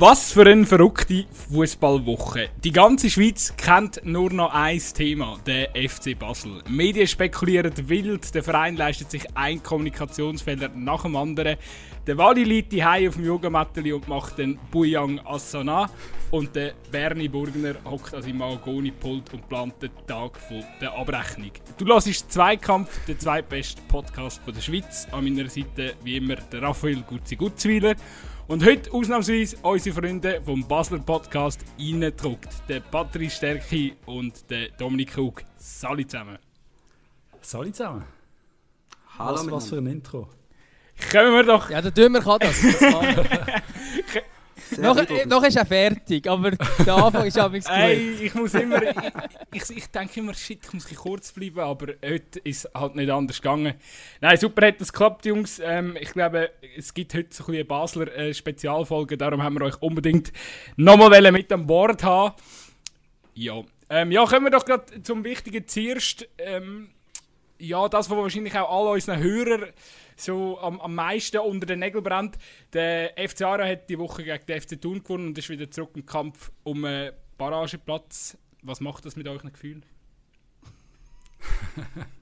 Was für eine verrückte Fußballwoche. Die ganze Schweiz kennt nur noch ein Thema, der FC Basel. Medien spekulieren wild, der Verein leistet sich ein Kommunikationsfehler nach dem anderen. Der Wally liegt die auf dem Yogamateli und macht den Buyang Asana. Und der Bernie Burgner hockt an seinem Mahagoni-Pult und plant den Tag der Abrechnung. Du hörst Zweikampf, der zweitbeste Podcast der Schweiz. An meiner Seite wie immer der Raphael Gutzi-Gutzwiler. Und heute ausnahmsweise unsere Freunde vom Basler Podcast reingedruckt. Der Patrick Stärki und der Dominik Krug. Salut zusammen. Salut zusammen. Hallo was, was für ein Intro. Kommen wir doch. Ja, der Dümmer kann das. das noch, noch ist er fertig, aber der Anfang ist aber gut. Hey, ich muss immer, ich, ich, ich, denke immer, shit, ich muss kurz bleiben, aber heute ist es halt nicht anders gegangen. Nein, super hat es geklappt, Jungs. Ähm, ich glaube, es gibt heute so eine Basler äh, Spezialfolge, darum haben wir euch unbedingt nochmal mit an Bord haben. Ja, ähm, ja, kommen wir doch gerade zum wichtigen zuerst. Ähm, ja, das, was wahrscheinlich auch alle unseren Hörer so am, am meisten unter den Nägeln brennt. Der FC Aarau hat die Woche gegen den FC Thun gewonnen und ist wieder zurück im Kampf um einen Barrageplatz. Was macht das mit euren Gefühlen?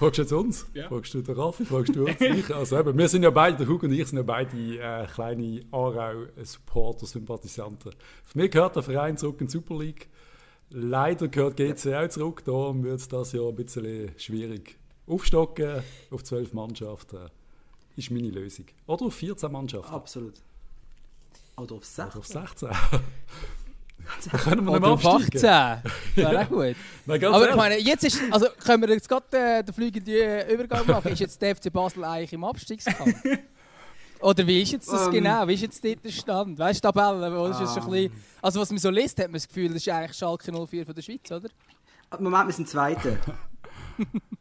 Fragst du jetzt uns? Ja. Fragst du den Raffi? Fragst du uns? ich? Also eben, wir sind ja beide, der Hug und ich sind ja beide äh, kleine Aarau-Supporter, Sympathisanten. Für mich gehört der Verein zurück in die Super League. Leider gehört GC auch zurück, darum wird es das Jahr ein bisschen schwierig. Aufstocken auf zwölf Mannschaften ist meine Lösung. Oder auf 14 Mannschaften. Absolut. Oder auf 16. Oder auf 16. da können wir Oder auf 18. Wäre auch gut. Nein, Aber ehrlich. ich meine, jetzt ist, also können wir jetzt gerade äh, den fliegenden Übergang machen. Ist jetzt der FC Basel eigentlich im Abstiegskampf? Oder wie ist jetzt das um, ähm. genau? Wie ist jetzt dort der Stand? Weißt du, Tabelle? Wo ist um, ein bisschen, also was man so liest, hat man das Gefühl, das ist eigentlich Schalke 04 von der Schweiz, oder? Moment, wir sind Zweite.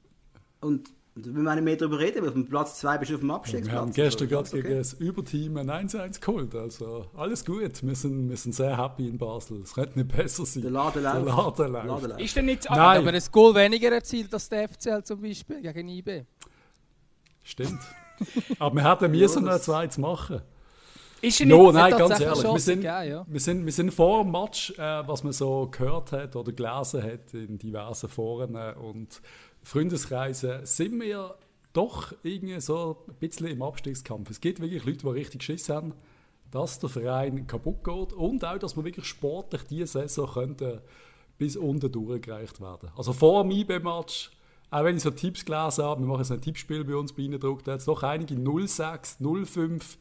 Und wir müssen mehr darüber reden, weil auf dem Platz 2 bist du auf dem Abstiegsplatz. Wir haben gestern gerade okay. gegen das Überteam ein 1-1 geholt. Also alles gut. Wir sind, wir sind sehr happy in Basel. Es könnte nicht besser sein. Der Laden läuft. Der Laden läuft. Laden läuft. Ist denn nicht Nein. aber ein Goal weniger erzielt als der FCL zum Beispiel gegen IB? Stimmt. aber wir hätten müssen noch ein zweites machen. Ist no, nicht, nein, ganz ehrlich. Wir sind, gegeben, ja. wir, sind, wir sind vor dem Match, äh, was man so gehört hat oder gelesen hat in diversen Foren und Freundeskreisen sind wir doch irgendwie so ein bisschen im Abstiegskampf. Es gibt wirklich Leute, die richtig Schiss haben, dass der Verein kaputt geht und auch, dass wir wirklich sportlich diese Saison könnte bis unten durchgereicht werden. Also vor dem IB-Match, auch wenn ich so Tipps gelesen habe, wir machen jetzt ein Tippspiel bei uns bei Ihnen gedruckt, da hat es doch einige 06, 05,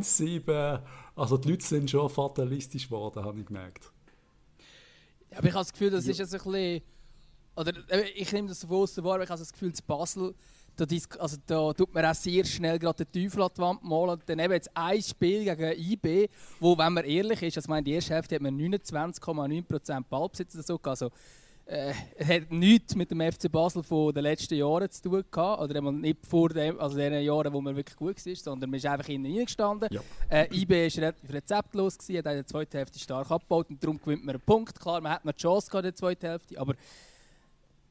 17, also die Leute sind schon fatalistisch geworden, habe ich gemerkt. Aber ich habe das Gefühl, das ja. ist jetzt ein bisschen oder äh, ich nehme das so aus wahr, aber ich habe das Gefühl, zu Basel, da, also, da tut man auch sehr schnell gerade den Teufel an die Wand malen. Und dann eben jetzt ein Spiel gegen IB, wo, wenn man ehrlich ist, also meine, die erste Hälfte hat man 29,9% Ballbesitz oder so also äh, hat nichts mit dem FC Basel von den letzten Jahren zu tun gehabt, oder nicht vor dem, also den Jahren, wo man wirklich gut war, sondern man ist einfach innen reingestanden. Ja. Äh, IB war relativ rezeptlos, gewesen, hat in der zweiten Hälfte stark abgebaut und darum gewinnt man einen Punkt. Klar, man hat noch die Chance gehabt in der zweiten Hälfte, aber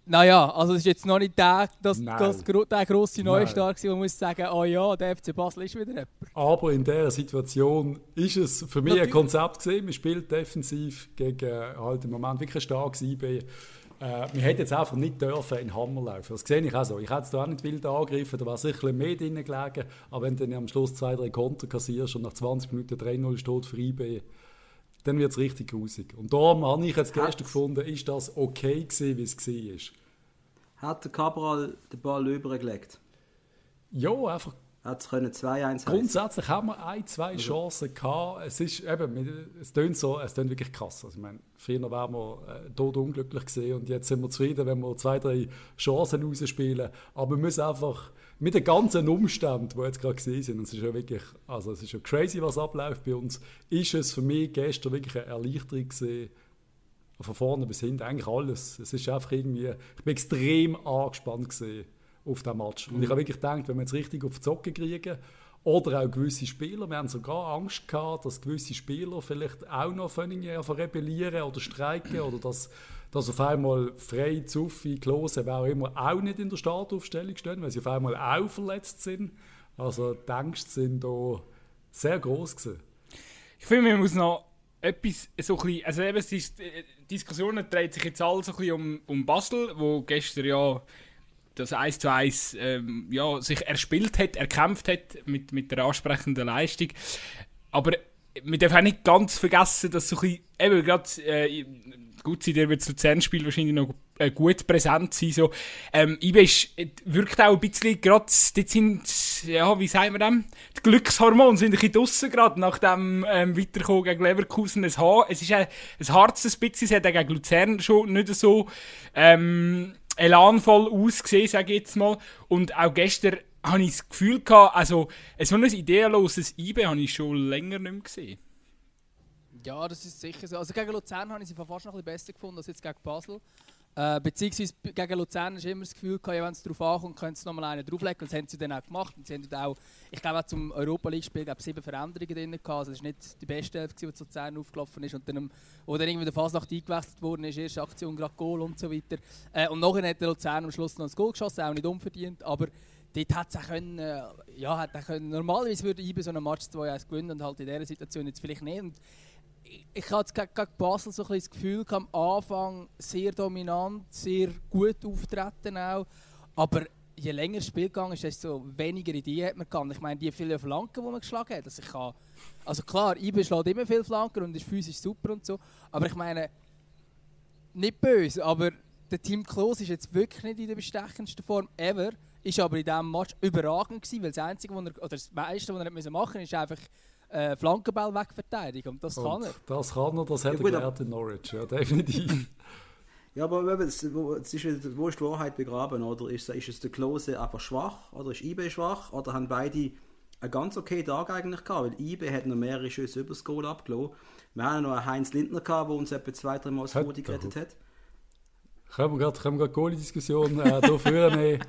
naja, also es ist jetzt noch nicht der, das, das, der grosse Neustart, wo man muss sagen, oh ja, der FC Basel ist wieder jemand. Aber in dieser Situation ist es für mich Natürlich. ein Konzept gesehen. Man spielt defensiv gegen halt im Moment wirklich ein starkes IB. Äh, wir hätten jetzt einfach nicht dürfen in Hammer laufen. Das sehe ich auch so. Ich hätte es da auch nicht wild angegriffen, da wäre sicher mehr drin gelegen. Aber wenn du dann am Schluss zwei, drei Konter kassierst und nach 20 Minuten 3-0 steht für IB, dann wird es richtig grusig. Und darum habe ich jetzt gestern gefunden, ist das okay gewesen, wie es war. Hat der Cabral den Ball übergelegt? Ja, einfach hat es 2-1 Grundsätzlich haben wir ein, zwei also. Chancen gehabt. Es ist eben, es tönt so, es tönt wirklich krass. Also ich meine, früher waren wir äh, tot unglücklich gesehen und jetzt sind wir zufrieden, wenn wir zwei, drei Chancen rausspielen. Aber wir müssen einfach mit den ganzen Umständen, die jetzt gerade gesehen sind, es ist ja wirklich, also es ist ja crazy, was abläuft bei uns, ist es für mich gestern wirklich eine Erleichterung gesehen, von vorne bis hinten, eigentlich alles. Es ist einfach irgendwie, ich bin extrem angespannt gesehen auf diesem Match. Und ich habe wirklich gedacht, wenn wir jetzt richtig auf die Zocke kriegen, oder auch gewisse Spieler, wir haben sogar Angst gehabt, dass gewisse Spieler vielleicht auch noch rebellieren oder streiken oder dass dass auf einmal Frei, Zuffi, Klose, wer auch immer, auch nicht in der Startaufstellung stehen, weil sie auf einmal auch verletzt sind. Also die Ängste sind da sehr groß gewesen. ich finde, man muss noch etwas so ein bisschen, also eben, die Diskussion dreht sich jetzt alle so ein bisschen um, um Basel, wo gestern ja das 1 zu 1 ähm, ja, sich erspielt hat, erkämpft hat mit, mit der ansprechenden Leistung. Aber wir dürfen auch nicht ganz vergessen, dass so ein bisschen, eben gerade, äh, gut sein, der wird das Luzern-Spiel wahrscheinlich noch äh, gut präsent sein. So. Ähm, IBE ist, wirkt auch ein bisschen, gerade, dort sind, ja, wie sagen wir dem, die Glückshormone sind ein bisschen draussen gerade, nach dem ähm, Weiterkommen gegen Leverkusen. Es, es ist ein, ein hartes bisschen, es hat auch gegen Luzern schon nicht so ähm, elanvoll ausgesehen, sage ich jetzt mal. Und auch gestern habe ich das Gefühl gehabt, also so ein ideenloses IBE habe ich schon länger nicht mehr gesehen. Ja, das ist sicher so. Also gegen Luzern habe ich sie fast noch ein bisschen besser gefunden als jetzt gegen Basel. Äh, beziehungsweise gegen Luzern ist immer das Gefühl gehabt, wenn es darauf ankommt, können sie nochmal einen drauflegen. Das haben sie dann auch gemacht. Und sie haben auch, ich glaube auch zum Europa League-Spiel sieben Veränderungen drin gehabt. Also das war nicht die beste Elf, die Luzern aufgelaufen ist. Und dann, wo dann irgendwie der Fasnacht eingewechselt worden ist, erste Aktion gerade Goal und so weiter. Äh, und nachher hat der Luzern am Schluss noch ein Goal geschossen, auch nicht unverdient. Aber dort es auch können, äh, ja, hat auch können, normalerweise würde ich bei so einem Match 2-1 gewinnen und halt in dieser Situation jetzt vielleicht nicht. Und ich hatte gegen, gegen Basel so ein das Gefühl, am Anfang sehr dominant, sehr gut auftreten auch. Aber je länger das Spiel gegangen ist, desto weniger Ideen hat man gehabt. Ich meine, die vielen Flanken, die man geschlagen hat. Also, ich kann, also klar, Ibe schlägt immer viele Flanken und ist physisch super und so. Aber ich meine, nicht böse, aber der Team Klos ist jetzt wirklich nicht in der bestechendsten Form ever. Ist aber in diesem Match überragend gewesen, weil das Einzige, was er, oder das meiste, was er machen musste, ist einfach äh, Flankenball wegverteidigen. Und das und kann er. Das kann er, das hat ja, er gelernt in Norwich, ja, definitiv. ja, aber es ist, wo ist die Wahrheit begraben, oder? Ist, ist es der Klose einfach schwach, oder ist IB schwach, oder haben beide einen ganz okay Tag eigentlich gehabt, weil IB hat noch mehrere Schüsse über das Goal abgelassen. Wir haben noch einen Heinz Lindner gehabt, der uns etwa zwei, drei Mal das Foto gerettet hat. Können wir gerade Goalie-Diskussion äh, hier führen?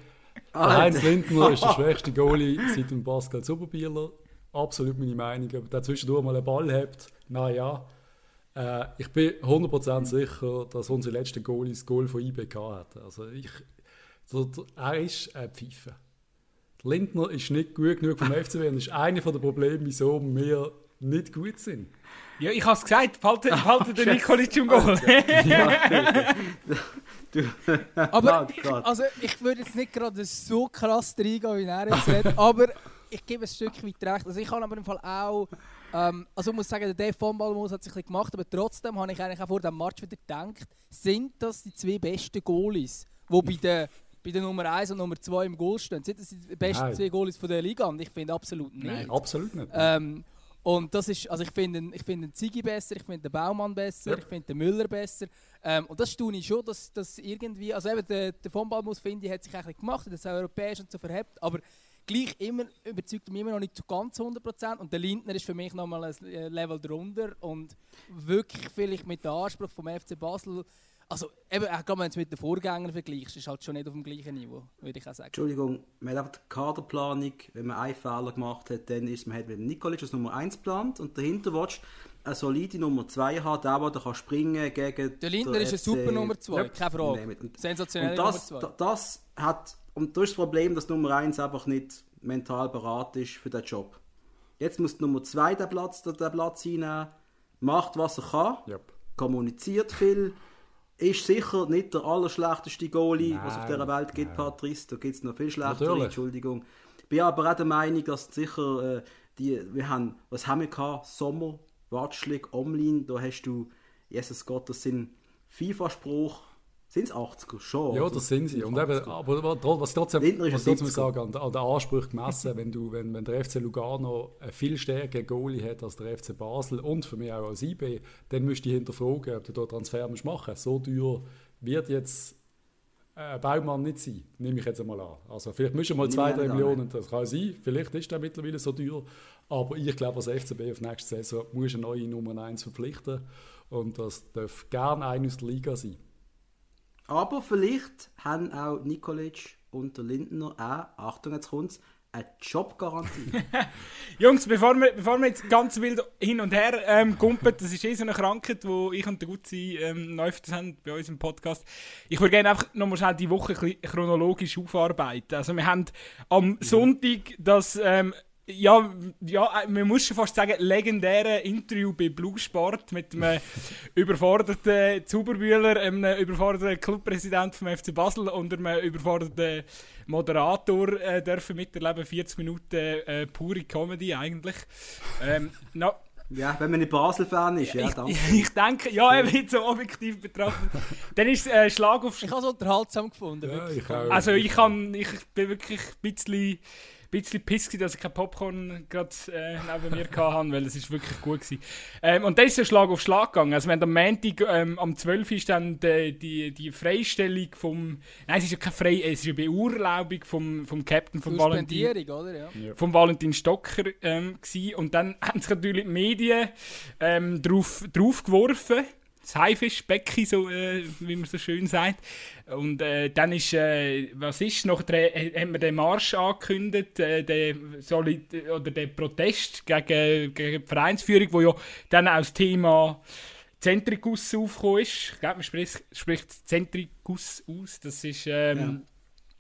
Heinz Lindner ist der schwächste Goalie seit dem Pascal Zuberbieler absolut meine Meinung. Ob der zwischendurch mal einen Ball hat, naja. Äh, ich bin 100% sicher, dass unsere letzte Goal das Goal von IBK hat. Also ich, der, er ist ein Pfeife. Lindner ist nicht gut genug vom FCB und das ist einer der Probleme, wieso wir nicht gut sind. Ja, ich habe es gesagt, behalte, behalte den Nikolic im Goal. aber ich, also, ich würde jetzt nicht gerade so krass reingehen, wie er jetzt redet, aber ich gebe ein Stück weit recht. Also ich habe aber im Fall auch, ähm, also ich muss sagen, der Dave von Balmus hat sich ein gemacht, aber trotzdem habe ich eigentlich auch vor dem Match wieder gedacht, sind das die zwei besten Goalies, die bei der, bei der Nummer 1 und Nummer 2 im Goal stehen? Sind das die besten Nein. zwei Goalies von der Liga? Und ich finde absolut nicht. Nein, absolut nicht. Ähm, und das ist, also ich finde ich find den Ziggy besser, ich finde den Baumann besser, ja. ich finde den Müller besser. Ähm, und das tue ich schon, dass, dass irgendwie, also eben der, der von Balmus, finde ich, hat sich eigentlich gemacht, das europäisch und so verhebt, aber gleich immer überzeugt mich immer noch nicht zu ganz 100%. Und der Lindner ist für mich nochmal ein äh, Level drunter und wirklich vielleicht mit dem Anspruch vom FC Basel. Also, eben, auch wenn du es mit den Vorgängern vergleichst, ist halt schon nicht auf dem gleichen Niveau, würde ich auch sagen. Entschuldigung, man hat die Kaderplanung, wenn man einen Fehler gemacht hat, dann ist man hat mit Nikolic als Nummer 1 geplant und dahinter willst eine solide Nummer 2 haben, der, der kann springen gegen Der Lindner ist eine super Nummer 2, ja. keine Frage. Sensationelle Nummer 2. Das hat und das ist das Problem, dass Nummer 1 einfach nicht mental bereit ist für den Job. Jetzt muss Nummer 2 den Platz, den Platz einnehmen, macht was er kann, yep. kommuniziert viel, ist sicher nicht der allerschlechteste Goalie, nein, was auf dieser Welt gibt, nein. Patrice. Da gibt es noch viel schlechtere, Natürlich. Entschuldigung. Ich bin aber auch der Meinung, dass sicher äh, die, wir haben, was haben wir gehabt? Sommer, Watschlik, Omlin, da hast du, Jesus Gott, das sind FIFA-Spruch, sind es 80er schon? Ja, das sind sie. Und eben, aber was trotzdem, was trotzdem sagen, an, an den Ansprüchen gemessen, wenn, du, wenn, wenn der FC Lugano einen viel stärkeren Goalie hat als der FC Basel und für mich auch als IB, dann müsst ihr hinterfragen, ob du da Transfer machen musst. So teuer wird jetzt ein Baumann nicht sein, nehme ich jetzt einmal an. Also vielleicht müssen wir mal 2, 3 Millionen, das kann sein, vielleicht ist der mittlerweile so teuer, aber ich glaube, als FCB auf nächste Saison muss eine neue Nummer 1 verpflichten und das darf gerne einer aus der Liga sein. Aber vielleicht haben auch Nikolic und der Lindner auch, Achtung, jetzt kommt's, eine Jobgarantie. Jungs, bevor wir, bevor wir jetzt ganz wild hin und her ähm, gumpen, das ist eh so eine Krankheit, die ich und der Gutzi ähm, öfters haben bei uns im Podcast. Ich würde gerne einfach nochmal schnell die Woche chronologisch aufarbeiten. Also wir haben am Sonntag das ähm, ja, ja, äh, man muss schon fast sagen, legendäre Interview bei Blue Sport mit einem überforderten Zuberbühler, einem überforderten Clubpräsident vom FC Basel und einem überforderten Moderator äh, dürfen miterleben. 40 Minuten äh, pure Comedy eigentlich. Ähm, no, ja, wenn man nicht Basel-Fan ist, ja, danke. Ich, ich denke, ja, eben so objektiv betrachtet. Dann ist äh, Schlag auf Schlag. Ich habe es unterhaltsam gefunden. Ja, ich also ich, kann, ich bin wirklich ein bisschen bisschen pissig, dass ich kein Popcorn gerade äh, neben mir hatte, weil es ist wirklich gut war. Ähm, und dann ist der Schlag auf Schlag gegangen. Also wenn am Montag ähm, am 12. ist dann die, die, die Freistellung vom... Nein, es ist ja keine Frei... Es ist eine Beurlaubung vom, vom Captain vom Valentin... oder? Ja. Vom Valentin Stocker ähm, gewesen. Und dann haben sich natürlich die Medien ähm, drauf, drauf geworfen das Haifischbecken, so, äh, wie man so schön sagt. Und äh, dann ist, äh, was ist, noch äh, haben wir den Marsch angekündigt, äh, den, Solid oder den Protest gegen, gegen die Vereinsführung, wo ja dann auch das Thema Zentrikus aufgekommen ist. Ich glaube, man spricht, spricht Zentrikus aus. Das ist... Ähm, ja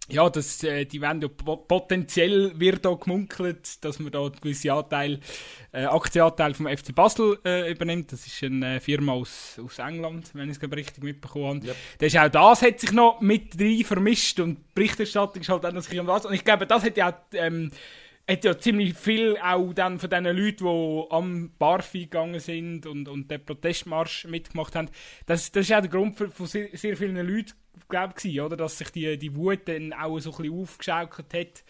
ja, das, äh, die werden ja potenziell wird da gemunkelt, dass man da einen gewissen Anteil, äh, Aktienanteil vom FC Basel äh, übernimmt. Das ist eine Firma aus, aus England, wenn ich es richtig mitbekommen habe. Yep. Das ist auch das hat sich noch mit rein vermischt und die Berichterstattung ist halt dann sich um was. Und ich glaube, das hat ja auch, ähm, hat ja ziemlich viel auch dann von diesen Leuten, die am Barfi gegangen sind und, und den Protestmarsch mitgemacht haben. Das, das ist auch der Grund für, von sehr, sehr vielen Leuten, glaube ich, oder? Dass sich die, die Wut dann auch so ein bisschen aufgeschaukelt hat.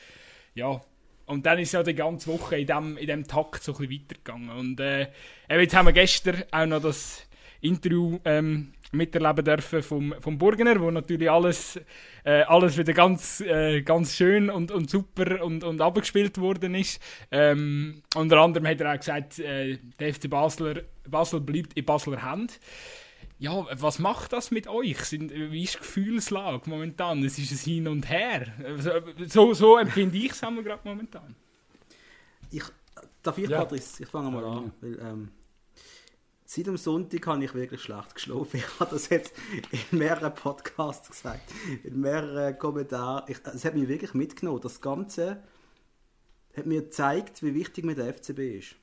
Ja. Und dann ist ja die ganze Woche in dem, in dem Takt so ein bisschen weitergegangen. Und äh, jetzt haben wir gestern auch noch das Interview ähm, miterleben dürfen vom, vom Burgener, wo natürlich alles, äh, alles wieder ganz, äh, ganz schön und, und super und, und abgespielt worden ist. Ähm, unter anderem hat er auch gesagt, äh, der FC Basler, Basel bleibt in Basler Hand. Ja, was macht das mit euch? Sind, wie ist die Gefühlslage momentan? Es ist ein Hin und Her. So, so empfinde ich es gerade momentan. Ich, darf ich, ja. Patrice? Ich fange mal an. Weil, ähm, seit dem Sonntag habe ich wirklich schlecht geschlafen. Ich habe das jetzt in mehreren Podcasts gesagt, in mehreren Kommentaren. es hat mich wirklich mitgenommen. Das Ganze hat mir gezeigt, wie wichtig mir der FCB ist.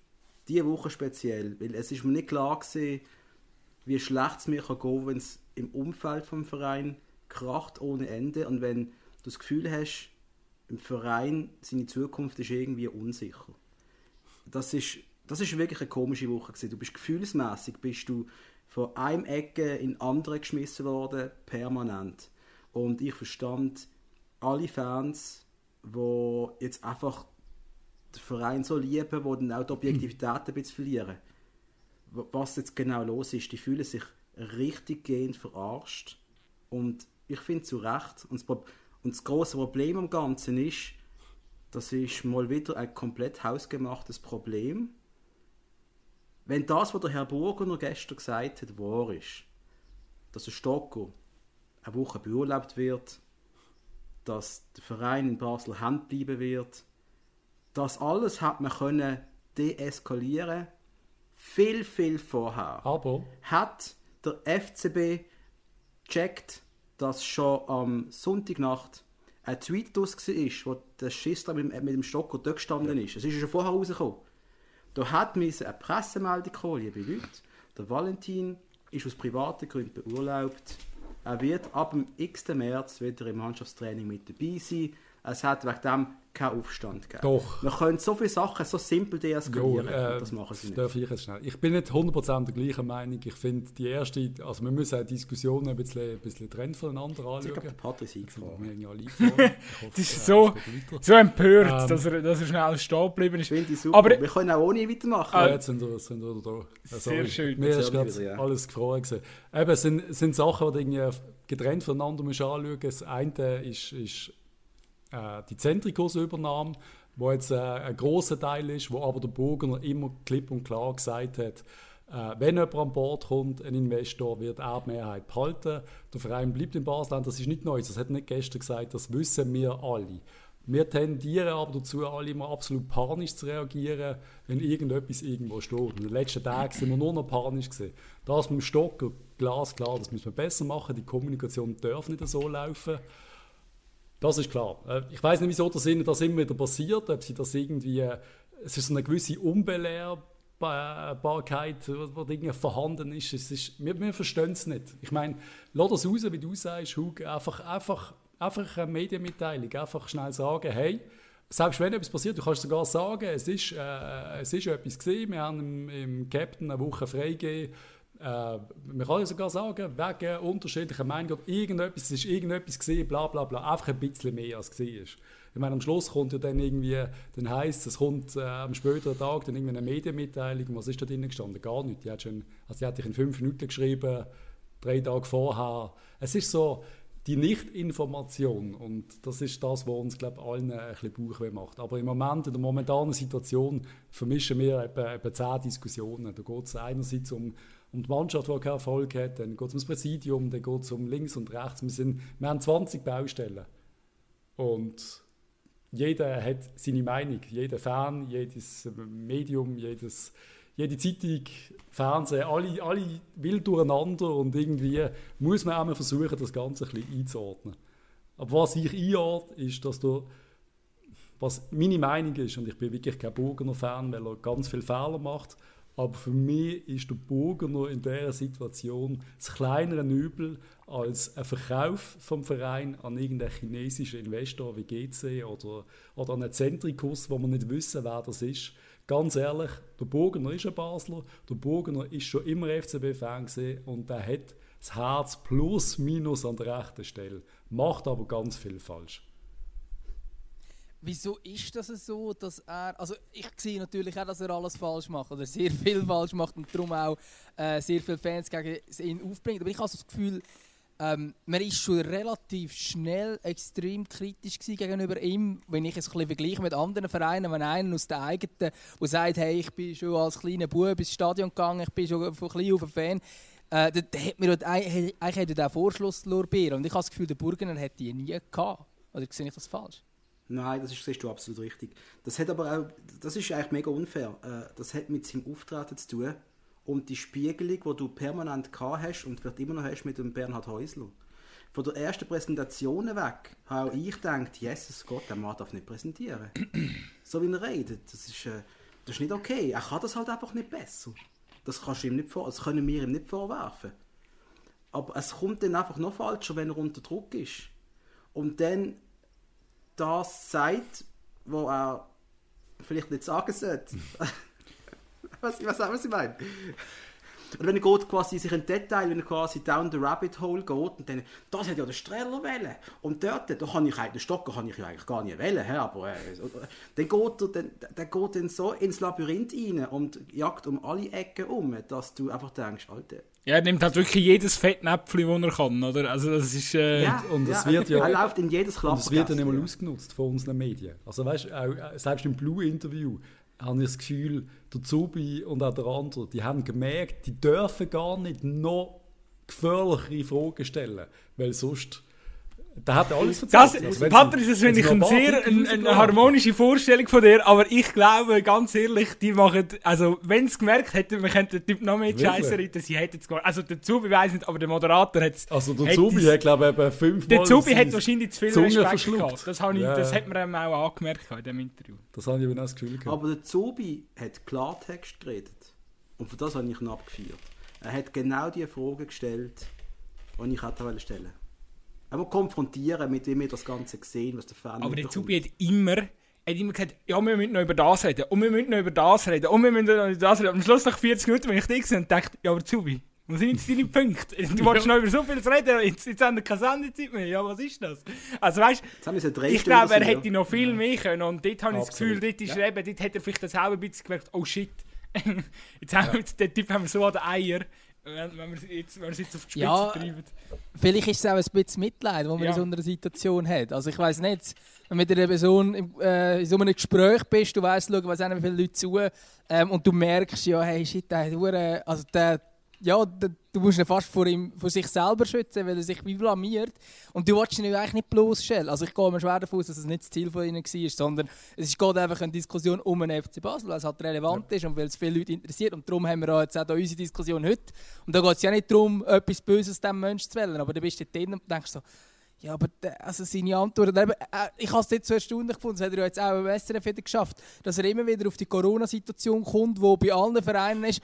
Diese Woche speziell. Weil es ist mir nicht klar gewesen, wie schlecht es mir kann gehen wenn es im Umfeld vom Verein kracht ohne Ende und wenn du das Gefühl hast, im Verein seine Zukunft ist irgendwie unsicher. Das ist, das ist wirklich eine komische Woche gewesen. Du bist gefühlsmäßig bist du von einem Ecke in andere geschmissen worden, permanent. Und ich verstand alle Fans, die jetzt einfach den Verein so lieben, die dann auch die Objektivität ein bisschen verlieren was jetzt genau los ist. Die fühlen sich richtig gehend verarscht. Und ich finde zu Recht. Und das, und das große Problem am Ganzen ist, das ist mal wieder ein komplett hausgemachtes Problem. Wenn das, was der Herr Burger noch gestern gesagt hat, wahr ist, dass ein Stocker eine Woche beurlaubt wird, dass der Verein in Basel Hand bleiben wird, das alles hat man können deeskalieren viel, viel vorher Aber hat der FCB gecheckt, dass schon am Sonntagnacht ein Tweet draus war, wo der Schissler mit, mit dem Stocker dort gestanden ist. Es ist schon vorher rausgekommen. Da hat eine Pressemeldung kommen, liebe Leute. Der Valentin ist aus privaten Gründen beurlaubt. Er wird ab dem x. März wieder im Mannschaftstraining mit dabei sein. Es hat wegen dem keinen Aufstand gegeben. Doch. Man könnte so viele Sachen so simpel deeskalieren. Jo, äh, das machen sie nicht. Darf ich jetzt schnell? Ich bin nicht 100% der gleichen Meinung. Ich finde, die erste, also wir müssen die Diskussion ein bisschen, ein bisschen trennt voneinander anschauen. Ich glaube, der Patrick ist eingefahren. Ja das ist so, so empört, ähm, dass, er, dass er schnell stehen geblieben ist. Finde ich super. Aber, wir können auch ohne weitermachen. Ja, jetzt sind wir, sind wir da. Also, Sehr schön. Mir ist gerade ja. alles gefroren gewesen. Eben, es sind, sind Sachen, die du getrennt voneinander musst anschauen musst. Das eine ist, ist äh, die Zentrikus-Übernahme, wo jetzt äh, ein großer Teil ist, wo aber der Burgener immer klipp und klar gesagt hat, äh, wenn jemand an Bord kommt, ein Investor, wird er die Mehrheit behalten. Der Verein bleibt in Basel. Das ist nicht neu, das hat nicht gestern gesagt, das wissen wir alle. Wir tendieren aber dazu, alle immer absolut panisch zu reagieren, wenn irgendetwas irgendwo steht. In den letzten Tagen sind wir nur noch panisch gewesen. Das mit dem Stocker, glasklar, das müssen wir besser machen. Die Kommunikation darf nicht so laufen. Das ist klar. Äh, ich weiß nicht, wieso das ihnen das immer wieder passiert, ob sie das irgendwie es ist eine gewisse Unbelehrbarkeit, die vorhanden ist. Es ist wir, wir verstehen es nicht. Ich meine, lass das raus, wie du sagst, Hug, einfach, einfach, einfach eine Medienmitteilung, einfach schnell sagen, hey, selbst wenn etwas passiert, du kannst sogar sagen, es ist, äh, es ist etwas gesehen, wir haben im, im Captain eine Woche freigegeben, äh, man kann ja sogar sagen, wegen unterschiedlicher Meinungen, irgendetwas, ist irgendetwas gesehen, bla bla bla, einfach ein bisschen mehr als gesehen ist. Ich meine, am Schluss kommt ja dann irgendwie, dann heisst es, kommt äh, am späteren Tag dann irgendwie eine Medienmitteilung. Was ist da drin gestanden? Gar nichts. Die hat, schon, also die hat ich in fünf Minuten geschrieben, drei Tage vorher. Es ist so die Nichtinformation und das ist das, was uns, glaube ich, allen ein bisschen Bauchweh macht. Aber im Moment, in der momentanen Situation, vermischen wir eben, eben zehn Diskussionen. Da geht es einerseits um, um die Mannschaft, die keinen Erfolg hat, dann geht es ums Präsidium, dann geht es um links und rechts. Wir, sind, wir haben 20 Baustellen. Und jeder hat seine Meinung. Jeder Fan, jedes Medium, jedes, jede Zeitung, Fernsehen, alle, alle wild durcheinander und irgendwie muss man auch versuchen, das Ganze ein bisschen einzuordnen. Aber was ich einordne, ist, dass du, was meine Meinung ist, und ich bin wirklich kein Burgener Fan, weil er ganz viele Fehler macht, aber für mich ist der Burgener in dieser Situation das kleinere Übel als ein Verkauf vom Verein an irgendeinen chinesischen Investor wie GC oder, oder an einen Zentrikus, wo man nicht wissen, wer das ist. Ganz ehrlich, der Burgener ist ein Basler, der Burgener ist schon immer FCB-Fan und der hat das Herz plus minus an der rechten Stelle, macht aber ganz viel falsch. Wieso ist das so, dass er, also ich sehe natürlich auch, dass er alles falsch macht oder sehr viel falsch macht und darum auch äh, sehr viele Fans gegen ihn aufbringt, aber ich habe das Gefühl, ähm, man ist schon relativ schnell extrem kritisch gegenüber ihm, wenn ich es vergleiche mit anderen Vereinen, wenn einer aus der eigenen, der sagt, hey, ich bin schon als kleiner Bub ins Stadion gegangen, ich bin schon von klein auf ein Fan, äh, da, da hat mir eigentlich hätte der Vorschlusslorbeer und ich habe das Gefühl, der Burgener hätte die nie gehabt. Oder sehe ich das falsch? Nein, das ist, siehst du absolut richtig. Das hat aber auch, das ist eigentlich mega unfair. Äh, das hat mit seinem Auftreten zu tun und die Spiegelung, die du permanent gehabt hast und wird immer noch hast mit dem Bernhard Häusler. Von der ersten Präsentation weg habe auch ich gedacht, Jesus Gott, der Mann darf nicht präsentieren. so wie er redet, das ist, äh, das ist nicht okay. Er kann das halt einfach nicht besser. Das kannst du ihm nicht vor, das können wir ihm nicht vorwerfen. Aber es kommt dann einfach noch falscher, wenn er unter Druck ist. Und dann das sagt, wo er vielleicht nicht sagen sollte. was, was, was ich meine? Oder wenn er geht quasi sich ein Detail, wenn er quasi down the rabbit hole geht und dann, das hat ja der Streller wählen und dort, da kann ich den Stocker kann ich ja eigentlich gar nicht wählen, aber äh, dann geht er, dann, dann geht dann so ins Labyrinth rein und jagt um alle Ecken um, dass du einfach denkst, Alter. Ja, er nimmt halt wirklich jedes Fettnäpfchen, das er kann, oder? Also das ist... Äh, ja, und das ja, wird ja... Er läuft in jedes Klapp. Das wird ja nicht mal ausgenutzt von unseren Medien. Also weißt, du, selbst im Blue-Interview habe ich das Gefühl, der Zubi und auch der andere, die haben gemerkt, die dürfen gar nicht noch gefährlichere Fragen stellen, weil sonst da hat er alles. Das, also Patrick, das finde ich eine sehr eine, eine harmonische Vorstellung von dir, aber ich glaube, ganz ehrlich, die machen, also wenn es gemerkt hätten, wir könnten den Typ noch mehr Scheiße reden, sie hätten es gar Also der Zubi weiß nicht, aber der Moderator hat es... Also der Zubi hat, glaube ich, eben fünfmal... Der Zubi hat wahrscheinlich zu viel Zunge Respekt gehabt. Das, ich, ja. das hat man ihm auch angemerkt in diesem Interview. Das habe ich eben auch das Gefühl gehabt. Aber der Zubi hat Klartext geredet. Und für das habe ich ihn abgeführt. Er hat genau die Frage gestellt, die ich hätte stellen wollte. Aber konfrontieren, mit dem wir das Ganze sehen, was der Fan Aber der Zubi hat immer, hat immer gesagt, ja, wir müssen noch über das reden, und wir müssen noch über das reden, und wir müssen noch über das reden. Und am Schluss nach 40 Minuten, wenn ich da gesehen und dachte, ja, aber Zubi, was sind jetzt deine Punkte? Du wolltest noch über so viel reden, jetzt, jetzt haben wir keine Sendezeit mehr. Ja, was ist das? Also weißt du, ich glaube, er hätte noch viel mehr können. Und dort habe ich das Gefühl, dort, ist ja. eben, dort hat er vielleicht das halbe bisschen gemerkt, oh shit, jetzt haben wir, den Typ haben wir so an den Eier. Wenn, wenn wir jetzt, wenn wir jetzt auf die Spitze ja, treiben. Vielleicht ist es auch ein bisschen Mitleid, das man ja. in so einer Situation hat. Also ich weiß nicht, wenn du mit einer Person in, äh, in so einem Gespräch bist, du weißt, schau, was wie viele Leute zu ähm, und du merkst, ja, hey, shit, der, also der ja, du musst ihn fast vor, ihm, vor sich selber schützen, weil er sich wie blamiert. Und du willst ihn eigentlich nicht bloßstellen. Also ich gehe mir schwer davon aus, dass es nicht das Ziel von ihnen war, sondern es geht einfach eine Diskussion um den FC Basel, weil es halt relevant ja. ist und weil es viele Leute interessiert. Und darum haben wir jetzt auch unsere Diskussion heute. Und da geht es ja nicht darum, etwas Böses dem Menschen zu wählen, aber du bist dort drin und denkst so, Ja, aber also seine Antwort, äh, ich habe es nicht so erstaunlich gefunden, das hat er ja jetzt auch im SRF wieder geschafft, dass er immer wieder auf die Corona-Situation kommt, wo bei allen Vereinen ist.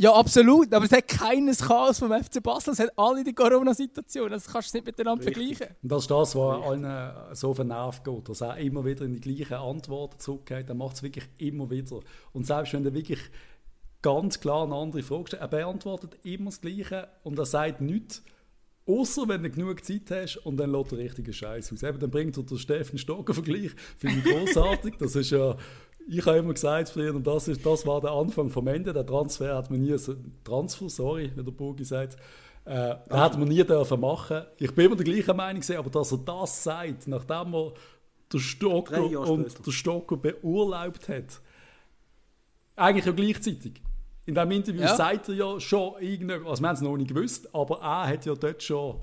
Ja, absolut, aber es hat keines Chaos vom FC Basel, es hat alle die Corona-Situation, das kannst du nicht miteinander Richtig. vergleichen. Und das ist das, was allen so vernervt geht, dass er immer wieder in die gleichen Antworten zurückgeht, er macht es wirklich immer wieder. Und selbst wenn er wirklich ganz klar eine andere Frage stellt, er beantwortet immer das Gleiche und er sagt nichts, Außer wenn du genug Zeit hast und dann lässt er richtigen Scheiß aus. Eben, dann bringt er den Steffen Stocker-Vergleich. Finde ich großartig. Das ist ja, ich habe immer gesagt früher, und das, ist, das war der Anfang vom Ende. Der Transfer hat man nie, Transfer, sorry, wie der Bogi sagt, äh, den hat man nie dürfen machen. Ich bin immer der gleichen Meinung aber dass er das sagt, nachdem er der Stocker und der Stocker beurlaubt hat, eigentlich ja gleichzeitig. In diesem Interview ja. sagt er ja schon irgendetwas, also wir haben es noch nicht gewusst, aber er hat ja dort schon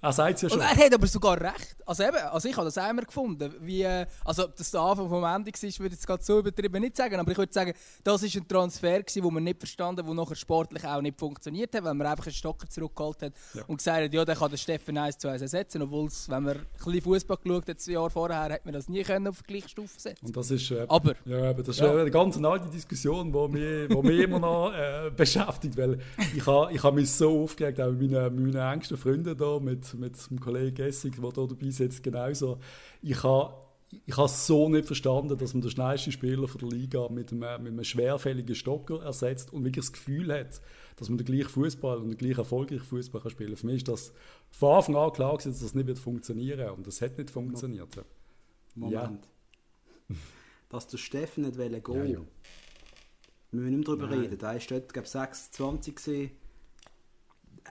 er sagt ja schon. Und er hat aber sogar recht. Also eben, also ich habe das einmal gefunden. Wie, also, dass der Anfang vom Ende war, würde ich jetzt gerade so übertrieben nicht sagen. Aber ich würde sagen, das war ein Transfer, den wir nicht verstanden haben, der nachher sportlich auch nicht funktioniert hat, weil man einfach einen Stocker zurückgeholt hat ja. und gesagt hat, ja, der kann den Steffen 1 zu 1 ersetzen. Obwohl es, wenn man ein bisschen Fußball geschaut hat, zwei Jahre vorher, hat man das nie können auf die gleiche Stufe setzen Und das ist, äh, aber, ja, aber das ist ja. eine ganz alte Diskussion, die mich, mich immer noch äh, beschäftigt. Weil ich habe ich ha mich so aufgeregt, auch mit meinen, meinen engsten Freunden da, mit, mit dem Kollegen Gessig, der hier dabei sitzt, genauso. Ich habe ich habe so nicht verstanden, dass man den schnellsten Spieler von der Liga mit einem, mit einem schwerfälligen Stocker ersetzt und wirklich das Gefühl hat, dass man den gleichen Fußball und den gleichen erfolgreichen Fußball kann spielen. Für mich ist das von Anfang an klar gewesen, dass das nicht wird funktionieren und das hat nicht funktioniert. Moment. Ja. dass der Steffen nicht gehen wollte. Ja, ja. Wir müssen nicht darüber Nein. reden. Da war dort, glaube ich, 26 gesehen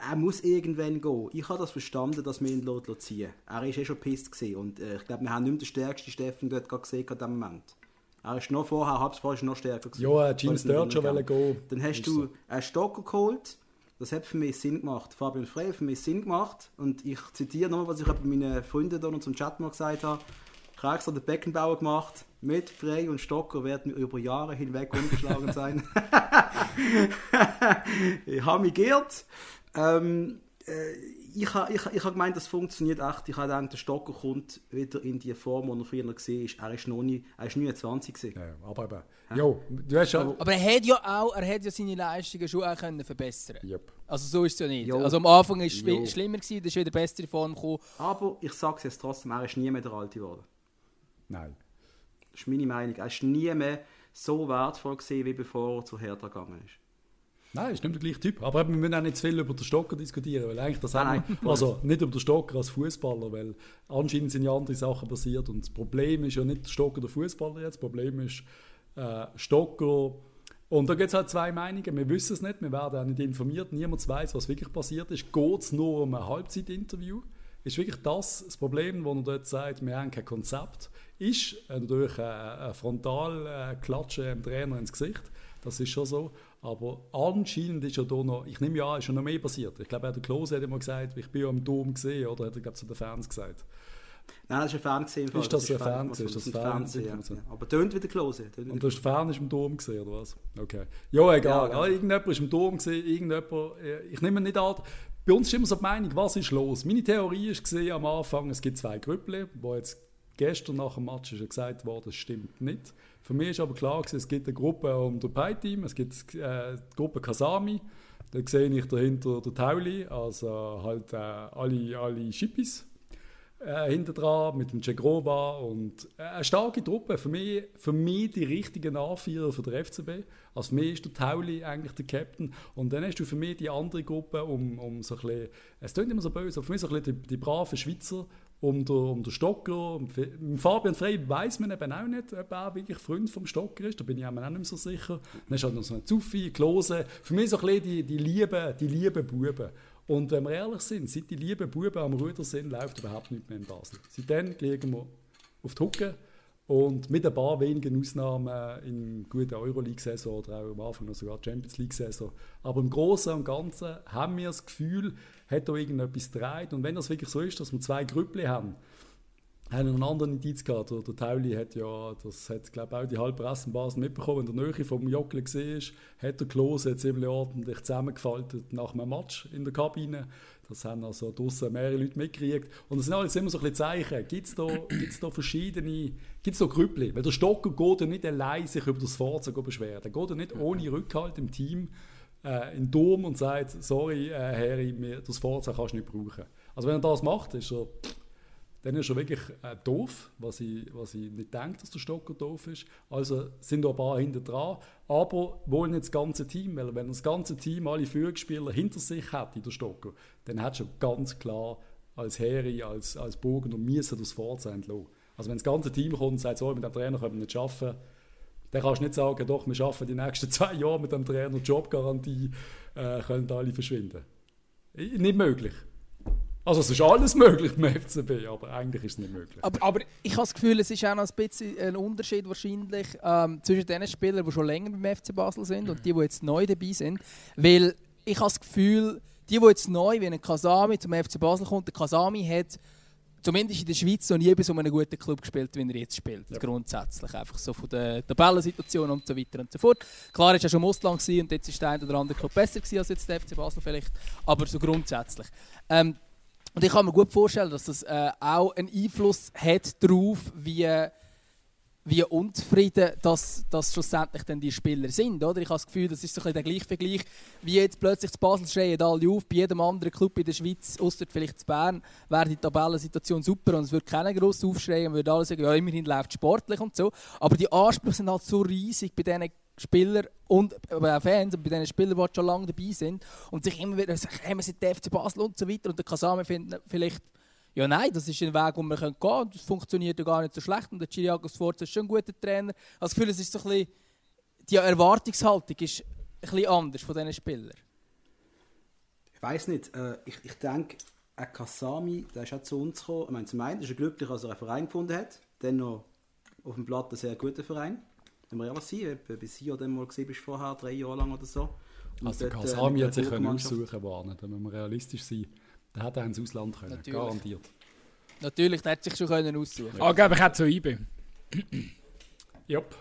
er muss irgendwann gehen. Ich habe das verstanden, dass wir ihn ziehen Er war eh schon pisst und äh, ich glaube, wir haben nicht mehr den stärksten Steffen dort gesehen in diesem Moment. Er ist noch vorher, halb vorher noch stärker gewesen. Ja, Jeans dort schon gehen. Dann hast du so. einen Stocker geholt. Das hat für mich Sinn gemacht. Fabian Frey hat für mich Sinn gemacht. Und ich zitiere nochmal, was ich bei meinen Freunden da noch zum Chat mal gesagt habe. Ich habe extra den Beckenbauer gemacht. Mit Frey und Stocker werden wir über Jahre hinweg umgeschlagen sein. ich habe mich geirrt. Ähm, äh, ich habe ich, ich ha gemeint, das funktioniert echt. Ich habe gedacht, der Stocker kommt wieder in die Form, die er früher gesehen ist. Er ist noch nie, er ist 29 gewesen. Ja, aber eben. Jo, du hast aber, aber er hat ja auch, er hat ja seine Leistungen schon auch können verbessern. Yep. Also so ist es ja nicht. Jo. Also am Anfang war es schli schlimmer gewesen, dann ist wieder bessere Form gekommen. Aber ich sage es jetzt trotzdem, er ist nie mehr der Alte geworden. Nein. Das ist meine Meinung. Er ist nie mehr so wertvoll gewesen, wie bevor er zu Hertha gegangen ist. Nein, ist nicht der gleiche Typ. Aber wir müssen auch nicht zu viel über den Stocker diskutieren, weil eigentlich das nein, wir, also nicht über den Stocker als Fußballer, weil anscheinend sind ja andere Sachen passiert und das Problem ist ja nicht der Stocker der Fußballer jetzt, das Problem ist äh, Stocker und da gibt es halt zwei Meinungen. Wir wissen es nicht, wir werden auch nicht informiert, niemand weiß, was wirklich passiert ist. Geht es nur um ein Halbzeitinterview? Ist wirklich das das Problem, wo er dort sagt, wir haben kein Konzept? Ist natürlich eine Frontalklatsche im Trainer ins Gesicht, das ist schon so. Aber anscheinend ist ja da noch, ich nehme ja an, ist schon noch mehr passiert. Ich glaube, der Klose hat immer gesagt, ich bin ja im Dom gesehen, oder hat er, glaube zu den Fans gesagt. Nein, das ist ein Fan gesehen. Ist das, das ein Fan? Ist das, Fernsehen? Ja. Aber tönt wie der Klose. Und der Fan ist im Dom gesehen, oder was? Okay. Ja, egal. Ja, ja. Irgendjemand ist im Dom gesehen, irgendjemand, ich nehme nicht an, bei uns ist immer so die Meinung, was ist los? Meine Theorie ist gesehen am Anfang, es gibt zwei Grüppel, wo jetzt gestern nach dem Match schon gesagt wurde, das stimmt nicht. Für mich ist aber klar, gewesen, es gibt eine Gruppe um das Pi-Team, es gibt äh, die Gruppe Kasami, da sehe ich dahinter den Tauli, also halt äh, alle, alle Schippis äh, hinter dran mit dem Cegrova und äh, eine starke Truppe. Für mich, für mich die richtigen Anführer für den FCB. Also für mich ist der Tauli eigentlich der Captain und dann hast du für mich die andere Gruppe um, um so ein bisschen, es klingt immer so böse, aber für mich so ein bisschen die, die braven Schweizer, um den, um den Stocker. Um Fabian Frey weiß man eben auch nicht, ob er wirklich Freund vom Stocker ist. Da bin ich mir auch nicht so sicher. Dann ist halt noch so ein Zuffi, Klose. Für mich so ein bisschen die, die lieben die liebe Buben. Und wenn wir ehrlich sind, seit die lieben Buben am Ruder sind, läuft überhaupt nichts mehr in Basel. Seitdem liegen wir auf die Hucke und mit ein paar wenigen Ausnahmen in guten Euroleague-Saison oder auch am Anfang noch sogar Champions League-Saison. Aber im Großen und Ganzen haben wir das Gefühl, hat da irgendetwas gedreht. Und wenn das wirklich so ist, dass wir zwei Grüppli haben, haben einen anderen Indiz gehabt. Der, der Tauli hat ja, das hat glaube auch die halbe Pressenbasis mitbekommen, in der Nähe vom Jockle gesehen ist, hat der Klose ziemlich ordentlich zusammengefaltet nach einem Match in der Kabine. Das haben also draussen mehrere Leute mitgekriegt. Und das sind alles immer so ein bisschen Zeichen. Gibt es da, gibt's da verschiedene, gibt es da Grüppli? Weil der Stocker geht ja nicht allein sich über das Fahrzeug beschweren. Der geht ja nicht ohne Rückhalt im Team äh, in den Turm und sagt, sorry, äh, Harry, das Fahrzeug kannst du nicht brauchen. Also wenn er das macht, ist er dann ist er wirklich äh, doof, was ich, was ich nicht denke, dass der Stocker doof ist. Also sind da ein paar hinter dran, aber wollen nicht das ganze Team, weil wenn das ganze Team alle Führungsspieler hinter sich hat, der Stocker, dann hat schon ganz klar als Heri, als, als Bogen und müssen das Vorzeichen lassen. Also wenn das ganze Team kommt und sagt, so, mit dem Trainer können wir nicht arbeiten, dann kannst du nicht sagen, doch, wir schaffen die nächsten zwei Jahre mit dem Trainer Jobgarantie, äh, können alle verschwinden. Nicht möglich. Also es ist alles möglich beim FCB, aber eigentlich ist es nicht möglich. Aber, aber ich habe das Gefühl, es ist auch noch ein bisschen ein Unterschied wahrscheinlich ähm, zwischen den Spielern, die schon länger beim FC Basel sind und die, die jetzt neu dabei sind. Weil ich habe das Gefühl, die, die jetzt neu, wie ein Kasami zum FC Basel kommt, der Kasami hat zumindest in der Schweiz noch nie bei so einem guten Club gespielt, wie er jetzt spielt. Ja. Grundsätzlich. Einfach so von der Tabellensituation und so weiter und so fort. Klar, er war schon im Ausland und jetzt ist der eine oder andere Club besser als jetzt der FC Basel vielleicht. Aber so grundsätzlich. Ähm, und ich kann mir gut vorstellen, dass das äh, auch einen Einfluss hat darauf, wie, wie unzufrieden das, das schlussendlich dann die Spieler sind. Oder? Ich habe das Gefühl, das ist so ein der gleiche Vergleich, wie jetzt plötzlich zu Basel schreien alle auf, bei jedem anderen Club in der Schweiz, außer vielleicht zu Bern, wäre die Tabellensituation super und es würde keiner gross aufschreien, man würde alle sagen, ja, immerhin läuft sportlich und so. Aber die Ansprüche sind halt so riesig bei diesen Spieler und äh, Fans, bei den Spielern, die schon lange dabei sind und sich immer wieder sagen, hey, wir sind der FC Basel und so weiter und der Kasame findet vielleicht, ja nein, das ist ein Weg, wo wir gehen können, das funktioniert ja gar nicht so schlecht und der Chiriakos Sforza ist schon ein guter Trainer. Also ich fühle, es ist so ein bisschen, die Erwartungshaltung ist ein bisschen anders von diesen Spielern. Ich weiß nicht, äh, ich, ich denke, ein Kasami, der ist auch zu uns gekommen, ich meine, zum einen ist er glücklich, dass er einen Verein gefunden hat, dann noch auf dem Blatt ein sehr guter Verein wenn wir ehrlich sind, bis hier dann mal gesehen bist vorher, drei Jahre lang oder so. Und also dort, Kasami äh, hat sich können aussuchen können, da müssen wir realistisch sein. Der hätte auch ins Ausland können, Natürlich. garantiert. Natürlich, der hätte sich schon können aussuchen Ah, aber ich hätte so IB. Jupp.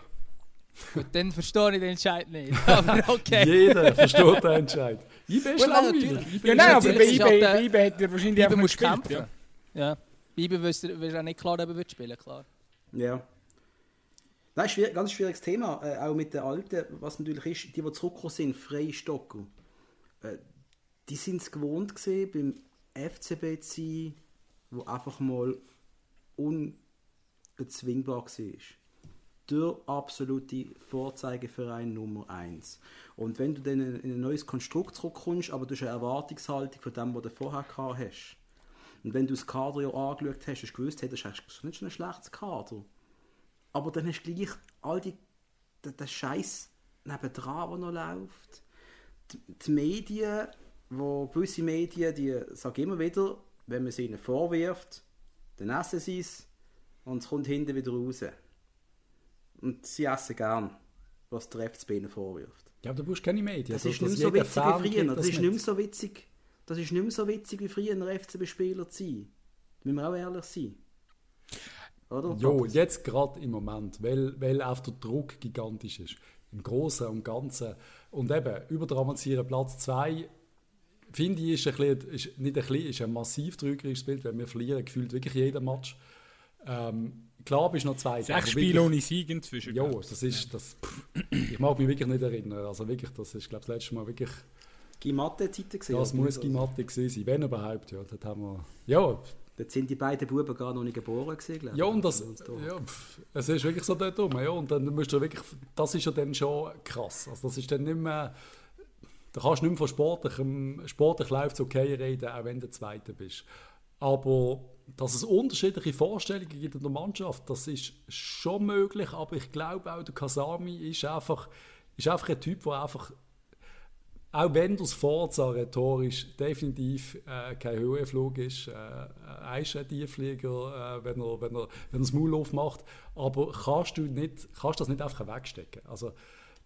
Gut, dann verstehe ich den Entscheid nicht. Aber okay. Jeder versteht den Entscheid. IB ist langweilig. Ja, nein, aber bei IB, bei IB hätte er wahrscheinlich IB muss kämpfen. Ja. ja. Bei IB wirst du auch nicht klar, ob er spielen klar. Ja. Nein, schwierig, ganz schwieriges Thema, äh, auch mit den Alten, was natürlich ist, die, die zurückgekommen sind, Freistocker, äh, die sind es gewohnt gewesen, beim FCB zu sein, wo einfach mal unbezwingbar war. Der absolute Vorzeigeverein Nummer 1. Und wenn du dann in ein neues Konstrukt zurückkommst, aber du hast eine Erwartungshaltung von dem, was du vorher gehabt hast, und wenn du das Kader ja angeschaut hast, hast du gewusst, hey, das ist nicht schon ein schlechtes Kader aber dann hast du gleich all die, den, den Scheiß nebendran, der noch läuft. Die, die Medien, wo gewisse Medien, die sagen immer wieder, wenn man sie ihnen vorwirft, dann essen sie es und es kommt hinten wieder raus. Und sie essen gern, was der FCB ihnen vorwirft. Ja, aber du brauchst keine Medien. Das ist nicht so witzig wie früher. Das, ist nicht mehr so witzig. Das ist nicht mehr so witzig wie früher, ein FCB-Spieler zu sein. Da müssen wir auch ehrlich sein. Oder? Jo, jetzt gerade im Moment, weil, weil auch der Druck gigantisch ist. Im Großen und Ganzen. Und eben, überdramatisieren Platz 2, finde ich, ist, ein bisschen, ist nicht ein bisschen, ist ein massiv trügerisches Bild, weil wir verlieren gefühlt wirklich jeden Match. Ähm, klar bist noch zwei. Sechs Spiele ohne Sieg inzwischen. Ja, das ist, das, pff, ich mag mich wirklich nicht erinnern. Also wirklich, das ist, glaube ich, das letzte Mal wirklich... Gimatte-Zeiten gesehen? Das muss Gimatte gewesen sein, wenn überhaupt. Ja, das haben wir, ja, Dort sind die beiden Buben gar noch nicht geboren gewesen, Ja, und das, ja, es ist wirklich so dort rum, ja, und dann musst du wirklich, das ist ja dann schon krass, also das ist dann nicht mehr, da kannst du nicht mehr von sportlichem, sportlich läuft okay reden, auch wenn du Zweiter bist. Aber dass es unterschiedliche Vorstellungen gibt in der Mannschaft, das ist schon möglich, aber ich glaube auch, der Kasami ist einfach, ist einfach ein Typ, der einfach auch wenn das Forza rhetorisch definitiv äh, kein Höhenflug ist, äh, ist ein Tiefflieger, äh, wenn, er, wenn, er, wenn das Maul aufmacht, aber kannst du, nicht, kannst das nicht einfach wegstecken. Also,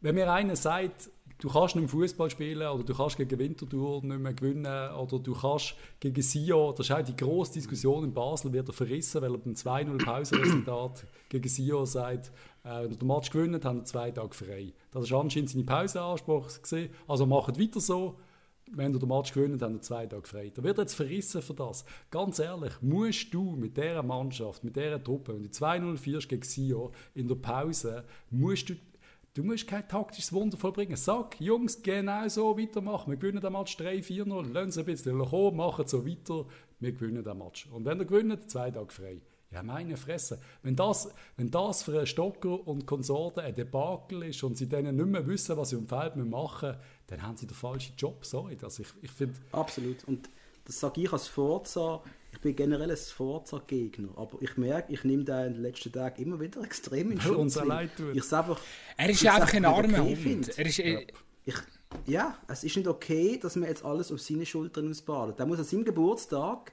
wenn mir einer sagt, du kannst nicht Fußball spielen oder du kannst gegen Winterthur nicht mehr gewinnen oder du kannst gegen Sio, das ist auch die grosse Diskussion in Basel, wird er verrissen, weil er beim 2-0 Pausenresultat gegen Sio sagt, äh, wenn er den Match gewinnt, haben er zwei Tage frei. Das war anscheinend seine Pausenanspruch. Gewesen. Also macht weiter so. Wenn du den Match gewinnt, haben er zwei Tage frei. Da wird jetzt verrissen für das. Ganz ehrlich, musst du mit dieser Mannschaft, mit dieser Truppe, wenn du 2-0 führst gegen Sio in der Pause, musst du Du musst kein taktisches Wunder vollbringen. Sag, Jungs, genau so weitermachen. Wir gewinnen den Match 3-4-0. Lassen Sie ein bisschen kommen, machen so weiter. Wir gewinnen den Match. Und wenn ihr gewinnt, zwei Tage frei. Ja, meine Fresse. Wenn das, wenn das für einen Stocker und Konsorten ein Debakel ist und sie denen nicht mehr wissen, was sie im Feld machen müssen, dann haben sie den falschen Job. Sorry. Also ich, ich find, Absolut. Und das sage ich als Forza. Ich bin generell ein Forza-Gegner, aber ich merke, ich nehme den in den letzten Tagen immer wieder extrem in Schutz. Ich einfach, er ist einfach ein armer okay Hund. Er ist, ja. Äh, ich, ja, es ist nicht okay, dass man jetzt alles auf seine Schultern ausbadet. Der muss an seinem Geburtstag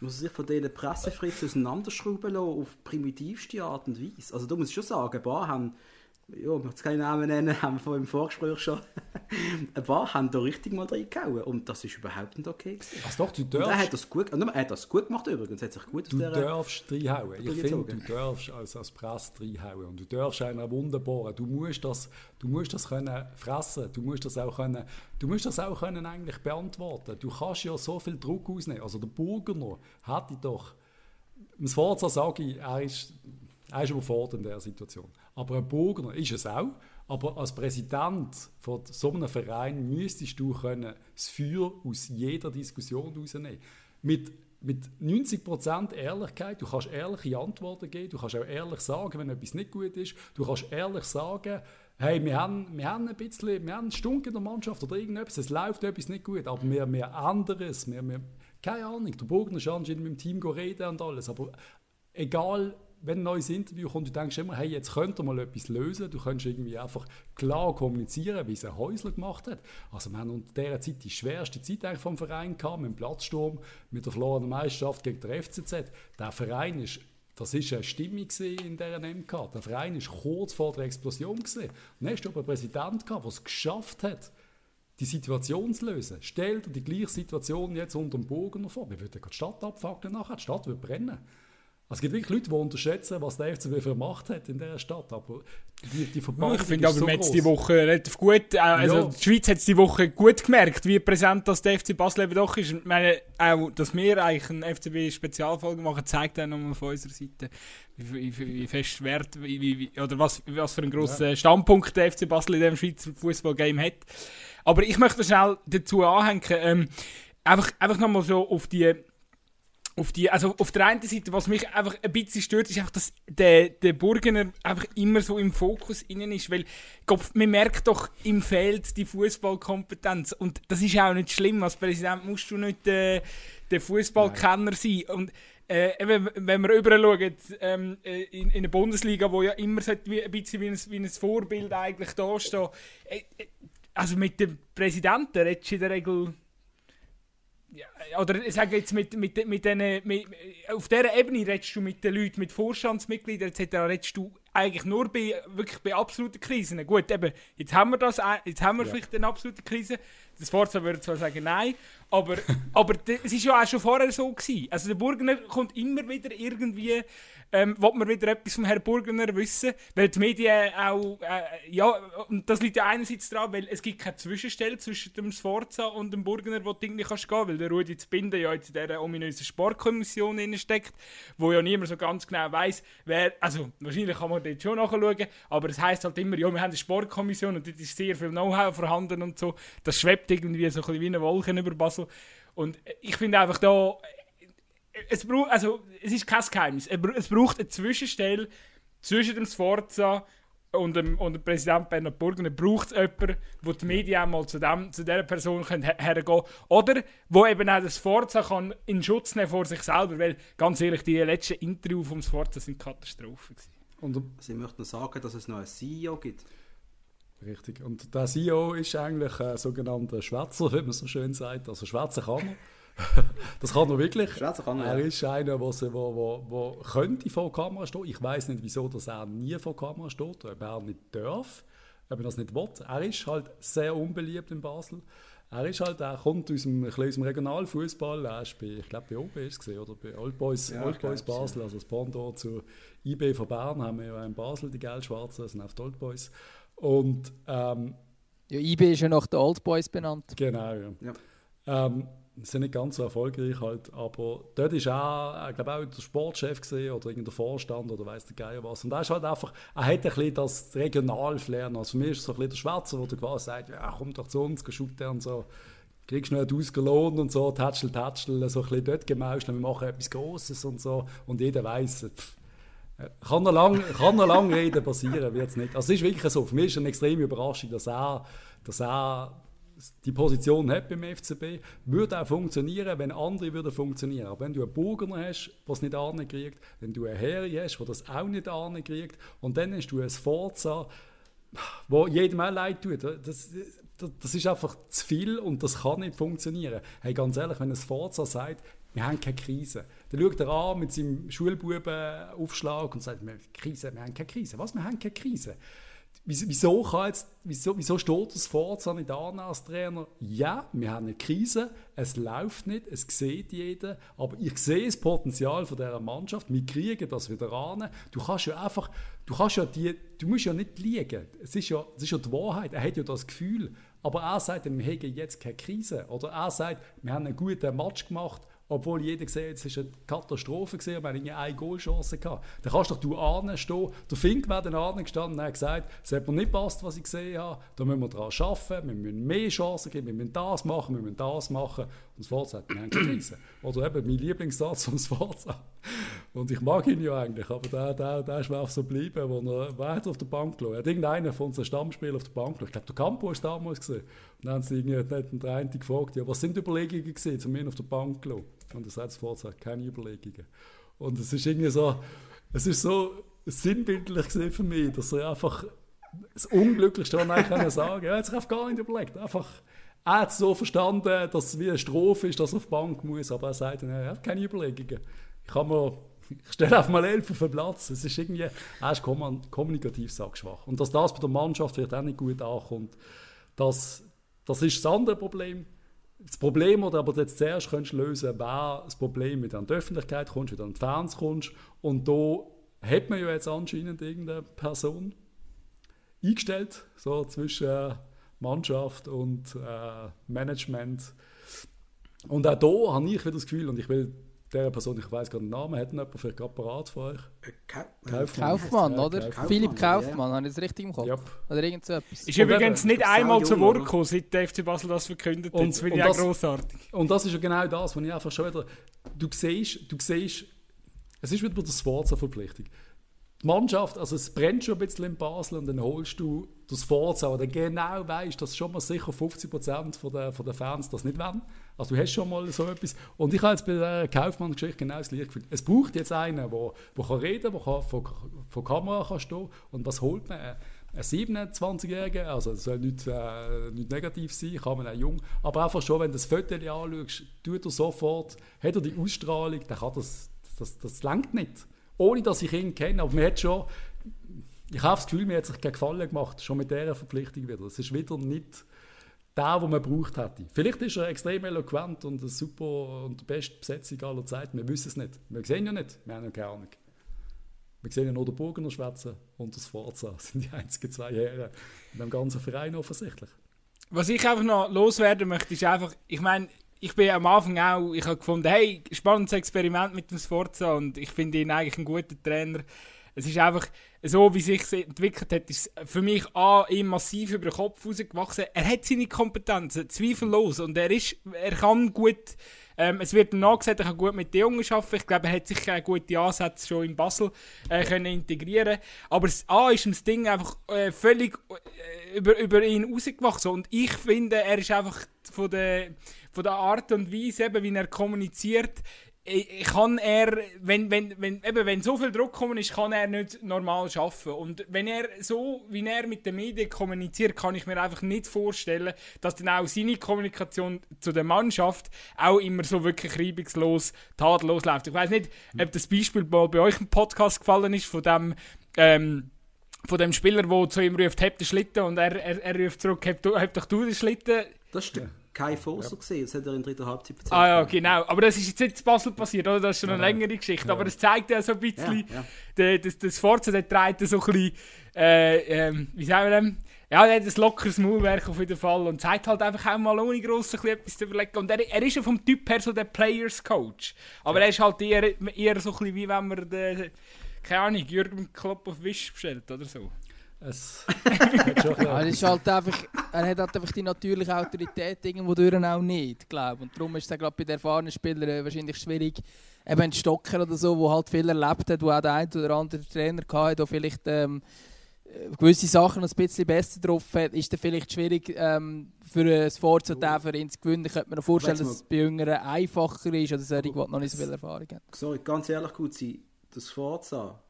muss sich von diesen Pressefritz auseinanderschrauben lassen auf primitivste Art und Weise. Also du musst schon sagen, ein paar haben ja, ich möchte keinen Namen nennen, haben wir vor im Vorgespräch schon. ein paar haben da richtig mal reingehauen und das ist überhaupt nicht okay gewesen. Also doch, du darfst... er hat das gut, er hat das gut gemacht übrigens, hat sich gut Du darfst reinhauen. Ich finde, du darfst als, als Presse reinhauen und du darfst einer wunderbaren, du musst das, du musst das können fressen, du musst das auch können, du musst das auch können eigentlich beantworten. Du kannst ja so viel Druck ausnehmen. Also der Burgener hatte doch, im Sforza sage ich, er ist er ist überfordert in dieser Situation. Aber ein Burgner ist es auch. Aber als Präsident von so einem Verein müsstest du können das Feuer aus jeder Diskussion rausnehmen. Mit, mit 90% Ehrlichkeit, du kannst ehrliche Antworten geben, du kannst auch ehrlich sagen, wenn etwas nicht gut ist, du kannst ehrlich sagen, hey, wir haben, wir haben ein bisschen, wir haben Stunk in der Mannschaft oder irgendetwas, es läuft etwas nicht gut, aber wir, wir ändern wir, wir, keine Ahnung, der Burgner ist anscheinend mit dem Team reden und alles, aber egal wenn ein neues Interview kommt, du denkst immer, hey, jetzt könnte mal etwas lösen. Du könntest irgendwie einfach klar kommunizieren, wie es ein Häusler gemacht hat. Also wir haben unter dieser Zeit die schwerste Zeit eigentlich vom Verein gehabt, mit dem Platzsturm, mit der verlorenen Meisterschaft gegen den FCZ. Der Verein ist das war eine Stimmung in dieser MK. Der Verein war kurz vor der Explosion. Dann hast du aber einen Präsidenten der es geschafft hat, die Situation zu lösen. Stell dir die gleiche Situation jetzt unter dem Bogen vor. Wir würden die Stadt abfackeln nachher, die Stadt würde brennen. Es gibt wirklich Leute, die unterschätzen, was der FCB für Macht hat in dieser Stadt. Aber die, die Verbandung Ich finde aber, so man die Woche relativ gut, äh, also ja. die Schweiz hat es die Woche gut gemerkt, wie präsent das der FC Basel eben doch ist. Ich meine, auch, dass wir eigentlich eine FCB-Spezialfolge machen, zeigt auch nochmal von unserer Seite, wie, wie, wie fest Wert, wie, wie, oder was, was für einen grossen ja. Standpunkt der FC Basel in diesem Schweizer Fußballgame hat. Aber ich möchte schnell dazu anhängen, ähm, einfach, einfach nochmal so auf die auf die, also auf der einen Seite, was mich einfach ein bisschen stört, ist einfach, dass der, der Burgener einfach immer so im Fokus innen ist, weil glaub, man merkt doch im Feld die Fußballkompetenz. Und das ist auch nicht schlimm. Als Präsident musst du nicht äh, der Fußballkenner sein. Und äh, wenn, wenn wir überall schauen, ähm, äh, in, in der Bundesliga, wo ja immer wie, ein bisschen wie ein, wie ein Vorbild eigentlich da steht, äh, äh, also mit dem Präsidenten redest du in der Regel ja, oder ich sage jetzt mit, mit, mit denen, mit, auf dieser Ebene redest du mit den Leuten, mit Vorstandsmitgliedern etc. redest du eigentlich nur bei, wirklich bei absoluten Krisen. Gut, eben, jetzt haben wir das, jetzt haben wir ja. vielleicht eine absolute Krise. Das Forza würde zwar sagen nein, aber, aber es war ja auch schon vorher so gewesen. Also der Burgener kommt immer wieder irgendwie ähm, will man wieder etwas vom Herrn Burgener wissen, weil die Medien auch, äh, ja, und das liegt ja einerseits daran, weil es gibt keine Zwischenstelle zwischen dem Sforza und dem Burgener, wo du irgendwie kannst weil der Rudi Zbinden ja jetzt in dieser ominösen Sportkommission steckt, wo ja niemand so ganz genau weiß, wer, also wahrscheinlich kann man dort schon nachschauen, aber es heißt halt immer, ja, wir haben eine Sportkommission und dort ist sehr viel Know-how vorhanden und so, das schwebt irgendwie so ein bisschen wie eine Wolke über Basel. Und ich finde einfach da, es, braucht, also, es ist kein Geheimnis. Es braucht eine Zwischenstelle zwischen dem Sforza und dem, und dem Präsident Bernhard Burgener. braucht es jemanden, wo die Medien mal zu, dem, zu dieser Person können her hergehen Oder wo eben auch das Sforza kann in Schutz nehmen vor sich selber. Weil, ganz ehrlich, die letzten Interviews vom Sforza sind Katastrophen. Und Sie möchten sagen, dass es noch einen CEO gibt? Richtig. Und der CEO ist eigentlich ein sogenannter Schwätzer, wie man so schön sagt. Also Schwätzer kann er. das kann er wirklich. Kann er, er ist einer, der wo, wo, wo könnte vor Kamera stehen. Ich weiß nicht, wieso dass er nie vor Kamera steht, ob er nicht darf. ob er das nicht will. Er ist halt sehr unbeliebt in Basel. Er ist halt, er kommt aus dem, aus dem Regionalfußball. Er ist bei, ich glaube, bei OB ist es oder bei Old Boys, ja, Old Boys Basel, also das Pendant zu IB von Bern haben wir ja in Basel die Gelb-Schwarzen, sind auf die Old Boys. Und ähm, ja, IB ist ja nach den Old Boys benannt. Genau, ja. ja. Ähm, sind nicht ganz so erfolgreich halt, aber dort ist auch, ich glaube auch der Sportchef gesehen oder irgendein Vorstand oder weiß der Geier was. Und er ist halt einfach, er hat ein bisschen das Regionalflair. Also für mich ist es so ein bisschen der Schwarze, der quasi sagt, ja komm doch zu uns, shooten und so. Kriegst du nicht ausgelohnt und so, Tätschel, Tätschel, so ein bisschen dort gemauscht, wir machen etwas Grosses und so. Und jeder weiß, kann noch lange lang reden, passieren wird es nicht. Also es ist wirklich so, für mich ist es eine extreme Überraschung, dass er, dass er die Position hat beim FCB, würde auch funktionieren, wenn andere würden funktionieren. Aber wenn du einen Burgener hast, der es nicht ankriegt, wenn du einen Harry hast, der das auch nicht ankriegt, und dann hast du ein Forza, wo jedem auch leid tut, das, das, das, ist einfach zu viel und das kann nicht funktionieren. Hey, ganz ehrlich, wenn ein Forza sagt, wir haben keine Krise, dann schaut er an mit seinem Schulbubenaufschlag und sagt, wir haben keine Krise. Was, wir haben keine Krise? Wieso, kann jetzt, wieso, wieso steht das Forza nicht an als Trainer? Ja, wir haben eine Krise, es läuft nicht, es sieht jeder, aber ich sehe das Potenzial von dieser Mannschaft, wir kriegen das wieder an. Du kannst ja einfach, du kannst ja die, du musst ja nicht liegen. Es ist ja, es ist ja die Wahrheit, er hat ja das Gefühl. Aber er sagt, wir haben jetzt keine Krise. Oder er sagt, wir haben einen guten Match gemacht obwohl jeder gesehen es war eine Katastrophe gewesen, wir hatten eine Goalchance gehabt. Dann kannst doch du anstehen. Der Fink wäre dann angestanden und hat gesagt, es hat mir nicht passt, was ich gesehen habe, da müssen wir daran arbeiten, wir müssen mehr Chancen geben, wir müssen das machen, wir müssen das machen. Und das Forza hat, Krise. Oder eben mein Lieblingssatz vom Forza. Und ich mag ihn ja eigentlich, aber der, der, der ist mir auch so geblieben, wo er weiter auf der Bank. Er hat irgendeiner von unseren Stammspielern auf der Bank lag. Ich glaube, der Campo ist damals gesehen. Und dann haben sie irgendwie den einen gefragt, ja, was sind die Überlegungen gewesen, zu mir auf der Bank zu Und er sagt sofort, keine Überlegungen. Und es ist irgendwie so, es ist so sinnbildlich für mich, dass er einfach das Unglücklichste, was eigentlich sagen kann, er hat sich einfach gar nicht überlegt. Einfach, er hat es so verstanden, dass es wie eine Strophe ist, dass er auf die Bank muss, aber er sagt, er hat keine Überlegungen. Ich kann mir ich stelle einfach mal elf auf den Platz. Es ist irgendwie, er ist kommunikativ schwach. Und dass das bei der Mannschaft vielleicht auch nicht gut ankommt, das, das ist das andere Problem. Das Problem, das aber jetzt zuerst könntest lösen wäre das Problem, mit an die Öffentlichkeit kommst, wieder an die Fans kommst. Und da hat man ja jetzt anscheinend irgendeine Person eingestellt, so zwischen Mannschaft und äh, Management. Und auch da habe ich wieder das Gefühl, und ich will der Person, ich weiß gerade den Namen, hat jemand vielleicht gerade parat von euch? Äh, Kaufmann, Kaufmann oder? Kaufmann, Philipp Kaufmann, ja. habe ich das richtig im Kopf? Yep. Oder irgend so etwas. Ist und übrigens nicht einmal zu Wort gekommen, seit der FC Basel das verkündet hat. Das finde ich auch grossartig. Und das ist ja genau das, was ich einfach schon wieder... Du siehst, du siehst es ist wieder das Wort zur Verpflichtung. Die Mannschaft, also es brennt schon ein bisschen in Basel und dann holst du das Forza, dann genau weißt, dass schon mal sicher 50% der, von der Fans das nicht wollen. Also du hast schon mal so etwas. Und ich habe jetzt bei der Kaufmann-Geschichte genau das gleiche Gefühl. Es braucht jetzt einen, der, der kann reden der kann vor, vor Kamera kann stehen Und was holt man? Ein 27-Jähriger, also das soll nicht, äh, nicht negativ sein, kann man auch jung, aber einfach schon, wenn du das Foto anschaust, tut er sofort, hat er die Ausstrahlung, dann kann das, das, das langt nicht. Ohne, dass ich ihn kenne, aber man hat schon, ich habe das Gefühl, mir hat sich keinen Gefallen gemacht, schon mit dieser Verpflichtung wieder. Es ist wieder nicht der, den man braucht hätte. Vielleicht ist er extrem eloquent und eine super und die beste Besetzung aller Zeiten. Wir wissen es nicht. Wir sehen ja nicht. Wir haben ja keine Ahnung. Wir sehen ja nur den Burgener schwätzen und das Forza. Das sind die einzigen zwei Herren in dem ganzen Verein offensichtlich. Was ich einfach noch loswerden möchte, ist einfach, ich meine, ich bin am Anfang auch, ich habe gefunden, hey, spannendes Experiment mit dem Sforza und ich finde ihn eigentlich ein guter Trainer. Es ist einfach so, wie sich es entwickelt hat, ist für mich A, ihm massiv über den Kopf rausgewachsen. Er hat seine Kompetenzen, zweifellos. Und er, ist, er kann gut, ähm, es wird ihm nachgesagt, er kann gut mit den Jungen arbeiten. Ich glaube, er hat sich gute Ansätze schon in Basel äh, können integrieren Aber das A ist ihm das Ding einfach äh, völlig äh, über, über ihn rausgewachsen. Und ich finde, er ist einfach von der, von der Art und Weise, eben, wie er kommuniziert, kann er, wenn, wenn, wenn, eben, wenn so viel Druck kommen ist, kann er nicht normal arbeiten. Und wenn er so, wie er mit den Medien kommuniziert, kann ich mir einfach nicht vorstellen, dass dann auch seine Kommunikation zu der Mannschaft auch immer so wirklich reibungslos, tadellos läuft. Ich weiß nicht, ob das Beispiel bei euch im Podcast gefallen ist, von dem, ähm, von dem Spieler, der zu ihm ruft, hebt den Schlitten und er, er, er ruft zurück, heb, heb doch du den Schlitten. Das der Kai Foser ja. gesehen, das hat er in der dritten Halbzeit erzählt. Ah ja, genau. Aber das ist jetzt nicht in Basel passiert, oder? Das ist schon eine ja, längere Geschichte. Ja. Aber es zeigt ja so ein bisschen, ja, ja. das, das Forza, der trägt so ein bisschen, äh, äh, wie sagen wir das? Ja, er hat ein lockeres Maulwerk auf jeden Fall und zeigt halt einfach auch mal ohne gross etwas zu überlegen. Und er, er ist ja vom Typ her so der Players Coach. Aber er ist halt eher, eher so ein bisschen wie wenn man den, keine Ahnung, Jürgen Klopp auf Wisch bestellt oder so. Es ja, ist halt einfach, er hat halt einfach die natürliche Autorität irgendwo durch auch nicht, glaube Und darum ist es gerade bei den erfahrenen Spielern äh, wahrscheinlich schwierig, eben ein Stocker oder so, der halt viel erlebt hat, wo auch der ein oder andere Trainer hatte, der vielleicht ähm, äh, gewisse Sachen ein bisschen besser drauf hat, ist dann vielleicht schwierig ähm, für ein Forza für ihn zu gewinnen. Ich könnte mir noch vorstellen, dass es bei Jüngeren einfacher ist oder solche, die noch nicht so viel Erfahrung haben. Sorry, ganz ehrlich gut sein, das Forza,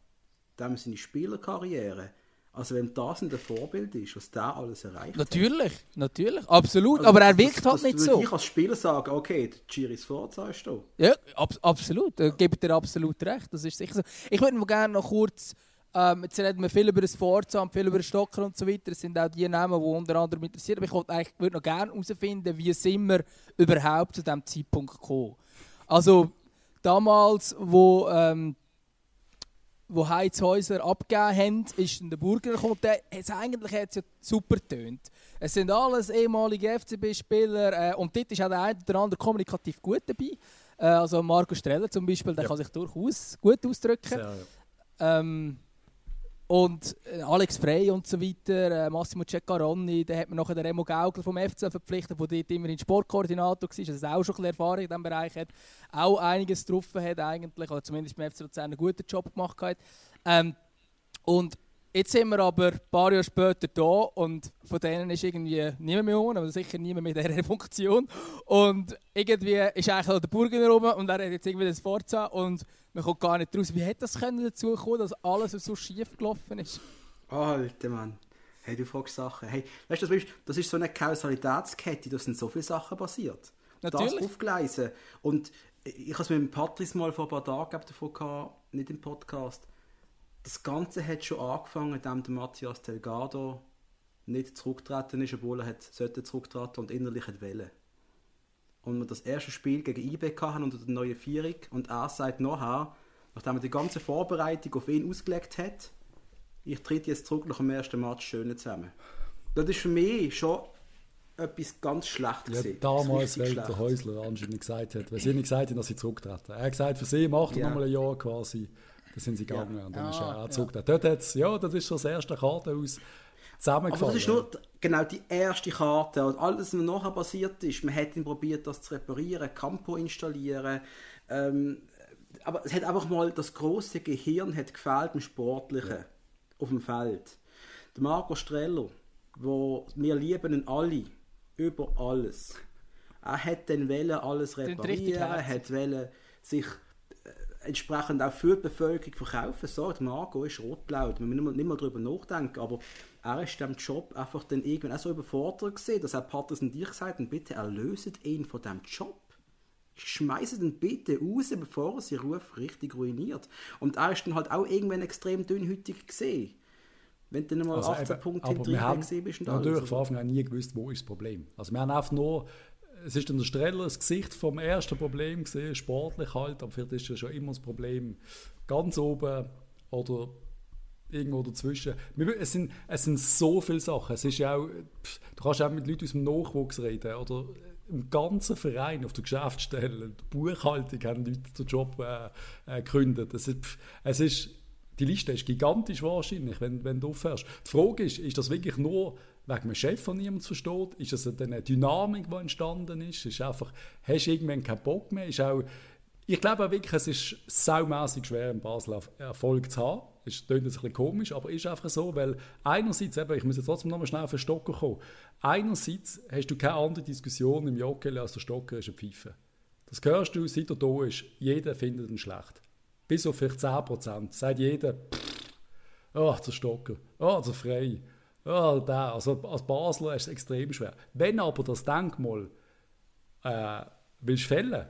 dem seine Spielerkarriere, also wenn das ein Vorbild ist, was der alles erreicht Natürlich, hat. natürlich, absolut. Also, aber er wirkt das, halt das, nicht so. Ich als Spieler sagen, okay, der Giris Forza ist da. Ja, ab, absolut. Da gebe dir absolut recht. Das ist sicher so. Ich würde noch gerne noch kurz ähm, jetzt reden wir viel über das Forza und viel über den Stocker und so weiter. Das sind auch die Namen, die unter anderem interessieren. Aber ich würde eigentlich würd noch gerne herausfinden, wie sind wir überhaupt zu diesem Zeitpunkt gekommen. Also damals, wo, ähm, wo Heizhäuser abgegeben haben, ist der Burger gekommen. Der, es eigentlich hat ja super tönt. Es sind alles ehemalige FCB-Spieler äh, und dort ist auch der eine oder andere kommunikativ gut dabei. Äh, also Marco Streller zum Beispiel, der ja. kann sich durchaus gut ausdrücken. Sehr, ja. ähm, und äh, Alex Frey und so weiter, äh, Massimo Ceccaroni, dann hat man nachher den Remo Gaugler vom FC verpflichtet, der dort immerhin Sportkoordinator war, also auch schon ein Erfahrung in diesem Bereich hat, auch einiges getroffen hat eigentlich, oder zumindest beim FC Luzern einen guten Job gemacht hat. Ähm, und jetzt sind wir aber ein paar Jahre später da und von denen ist irgendwie niemand mehr um, aber sicher niemand mit dieser Funktion. Und irgendwie ist eigentlich der Burgener rum und er hat jetzt irgendwie das Forza und man kommt gar nicht raus. Wie hätte das können dazu kommen, dass alles so schief gelaufen ist? Alter Mann. Hey, du fragst Sachen. Hey, weißt du, das ist so eine Kausalitätskette, da sind so viele Sachen passiert. Natürlich. Das aufgleisen. Und ich habe es mit dem Patrice mal vor ein paar Tagen davon gehabt, nicht im Podcast. Das Ganze hat schon angefangen, indem der Matthias Delgado nicht zurückgetreten ist, obwohl er sollte zurücktreten und innerlich hat wollen und wir das erste Spiel gegen IB hatten unter der neuen Vierung und er sagt nachher, nachdem er die ganze Vorbereitung auf ihn ausgelegt hat, ich trete jetzt zurück nach dem ersten Match schön zusammen. Das ist für mich schon etwas ganz Schlechtes. Ja, damals, weil der Häusler anscheinend gesagt hat, weil sie nicht gesagt haben, dass sie zurücktreten. Er hat gesagt, für sie macht er ja. nochmal ein Jahr quasi. Da sind sie gegangen ja. und dann ah, ist er auch zurückgetreten. Ja. Dort ja, das ist schon das erste Karte aus zusammengefallen. Aber das ist nur genau die erste Karte. Und alles, was nachher passiert ist, man hat ihn probiert, das zu reparieren, Campo installieren. Ähm, aber es hat einfach mal das große Gehirn hat gefehlt im Sportlichen ja. auf dem Feld. Der Marco Streller, wo wir lieben ihn alle über alles. Er hat dann wollen alles reparieren, er hat wollen sich entsprechend auch für die Bevölkerung verkaufen. So, der Marco ist rot-blau, da müssen wir nicht mal darüber nachdenken, aber er ist dem Job einfach dann irgendwann auch so überfordert gesehen, dass er Patterson dich gesagt hat, bitte erlöset ihn von dem Job. Schmeißt ihn bitte raus, bevor er seinen Ruf richtig ruiniert. Und er ist dann halt auch irgendwann extrem dünnhütig gesehen. Wenn du dann mal also 18 Punkte hinterher gesehen bist. Und natürlich alles. von Anfang an nie gewusst, wo ist das Problem. Also wir haben einfach nur es ist dann der Streller das Gesicht vom ersten Problem gesehen, sportlich halt, aber vielleicht ist ja schon immer das Problem ganz oben oder irgendwo dazwischen. Es sind, es sind so viele Sachen. Es ist auch, du kannst auch mit Leuten aus dem Nachwuchs reden oder im ganzen Verein, auf der Geschäftsstelle, der Buchhaltung haben Leute den Job äh, äh, gegründet. Es ist, es ist, die Liste ist gigantisch wahrscheinlich, wenn, wenn du aufhörst. Die Frage ist, ist das wirklich nur wegen einem Chef, von niemand versteht? Ist es eine Dynamik, die entstanden ist? Ist einfach, hast du irgendwann keinen Bock mehr? Ist auch, ich glaube auch wirklich, es ist saumässig schwer, in Basel Erfolg zu haben das klingt ein bisschen komisch, aber ist einfach so, weil einerseits, eben, ich muss jetzt trotzdem nochmal schnell auf den Stocker kommen, einerseits hast du keine andere Diskussion im Jockey als der Stocker ist ein Pfeife. Das hörst du, seit er da ist, jeder findet ihn schlecht. Bis auf vielleicht 10% sagt jeder, oh, der Stocker, oh, der Frei, oh, der. Also als Basler ist es extrem schwer. Wenn aber das Denkmal äh, willst fällen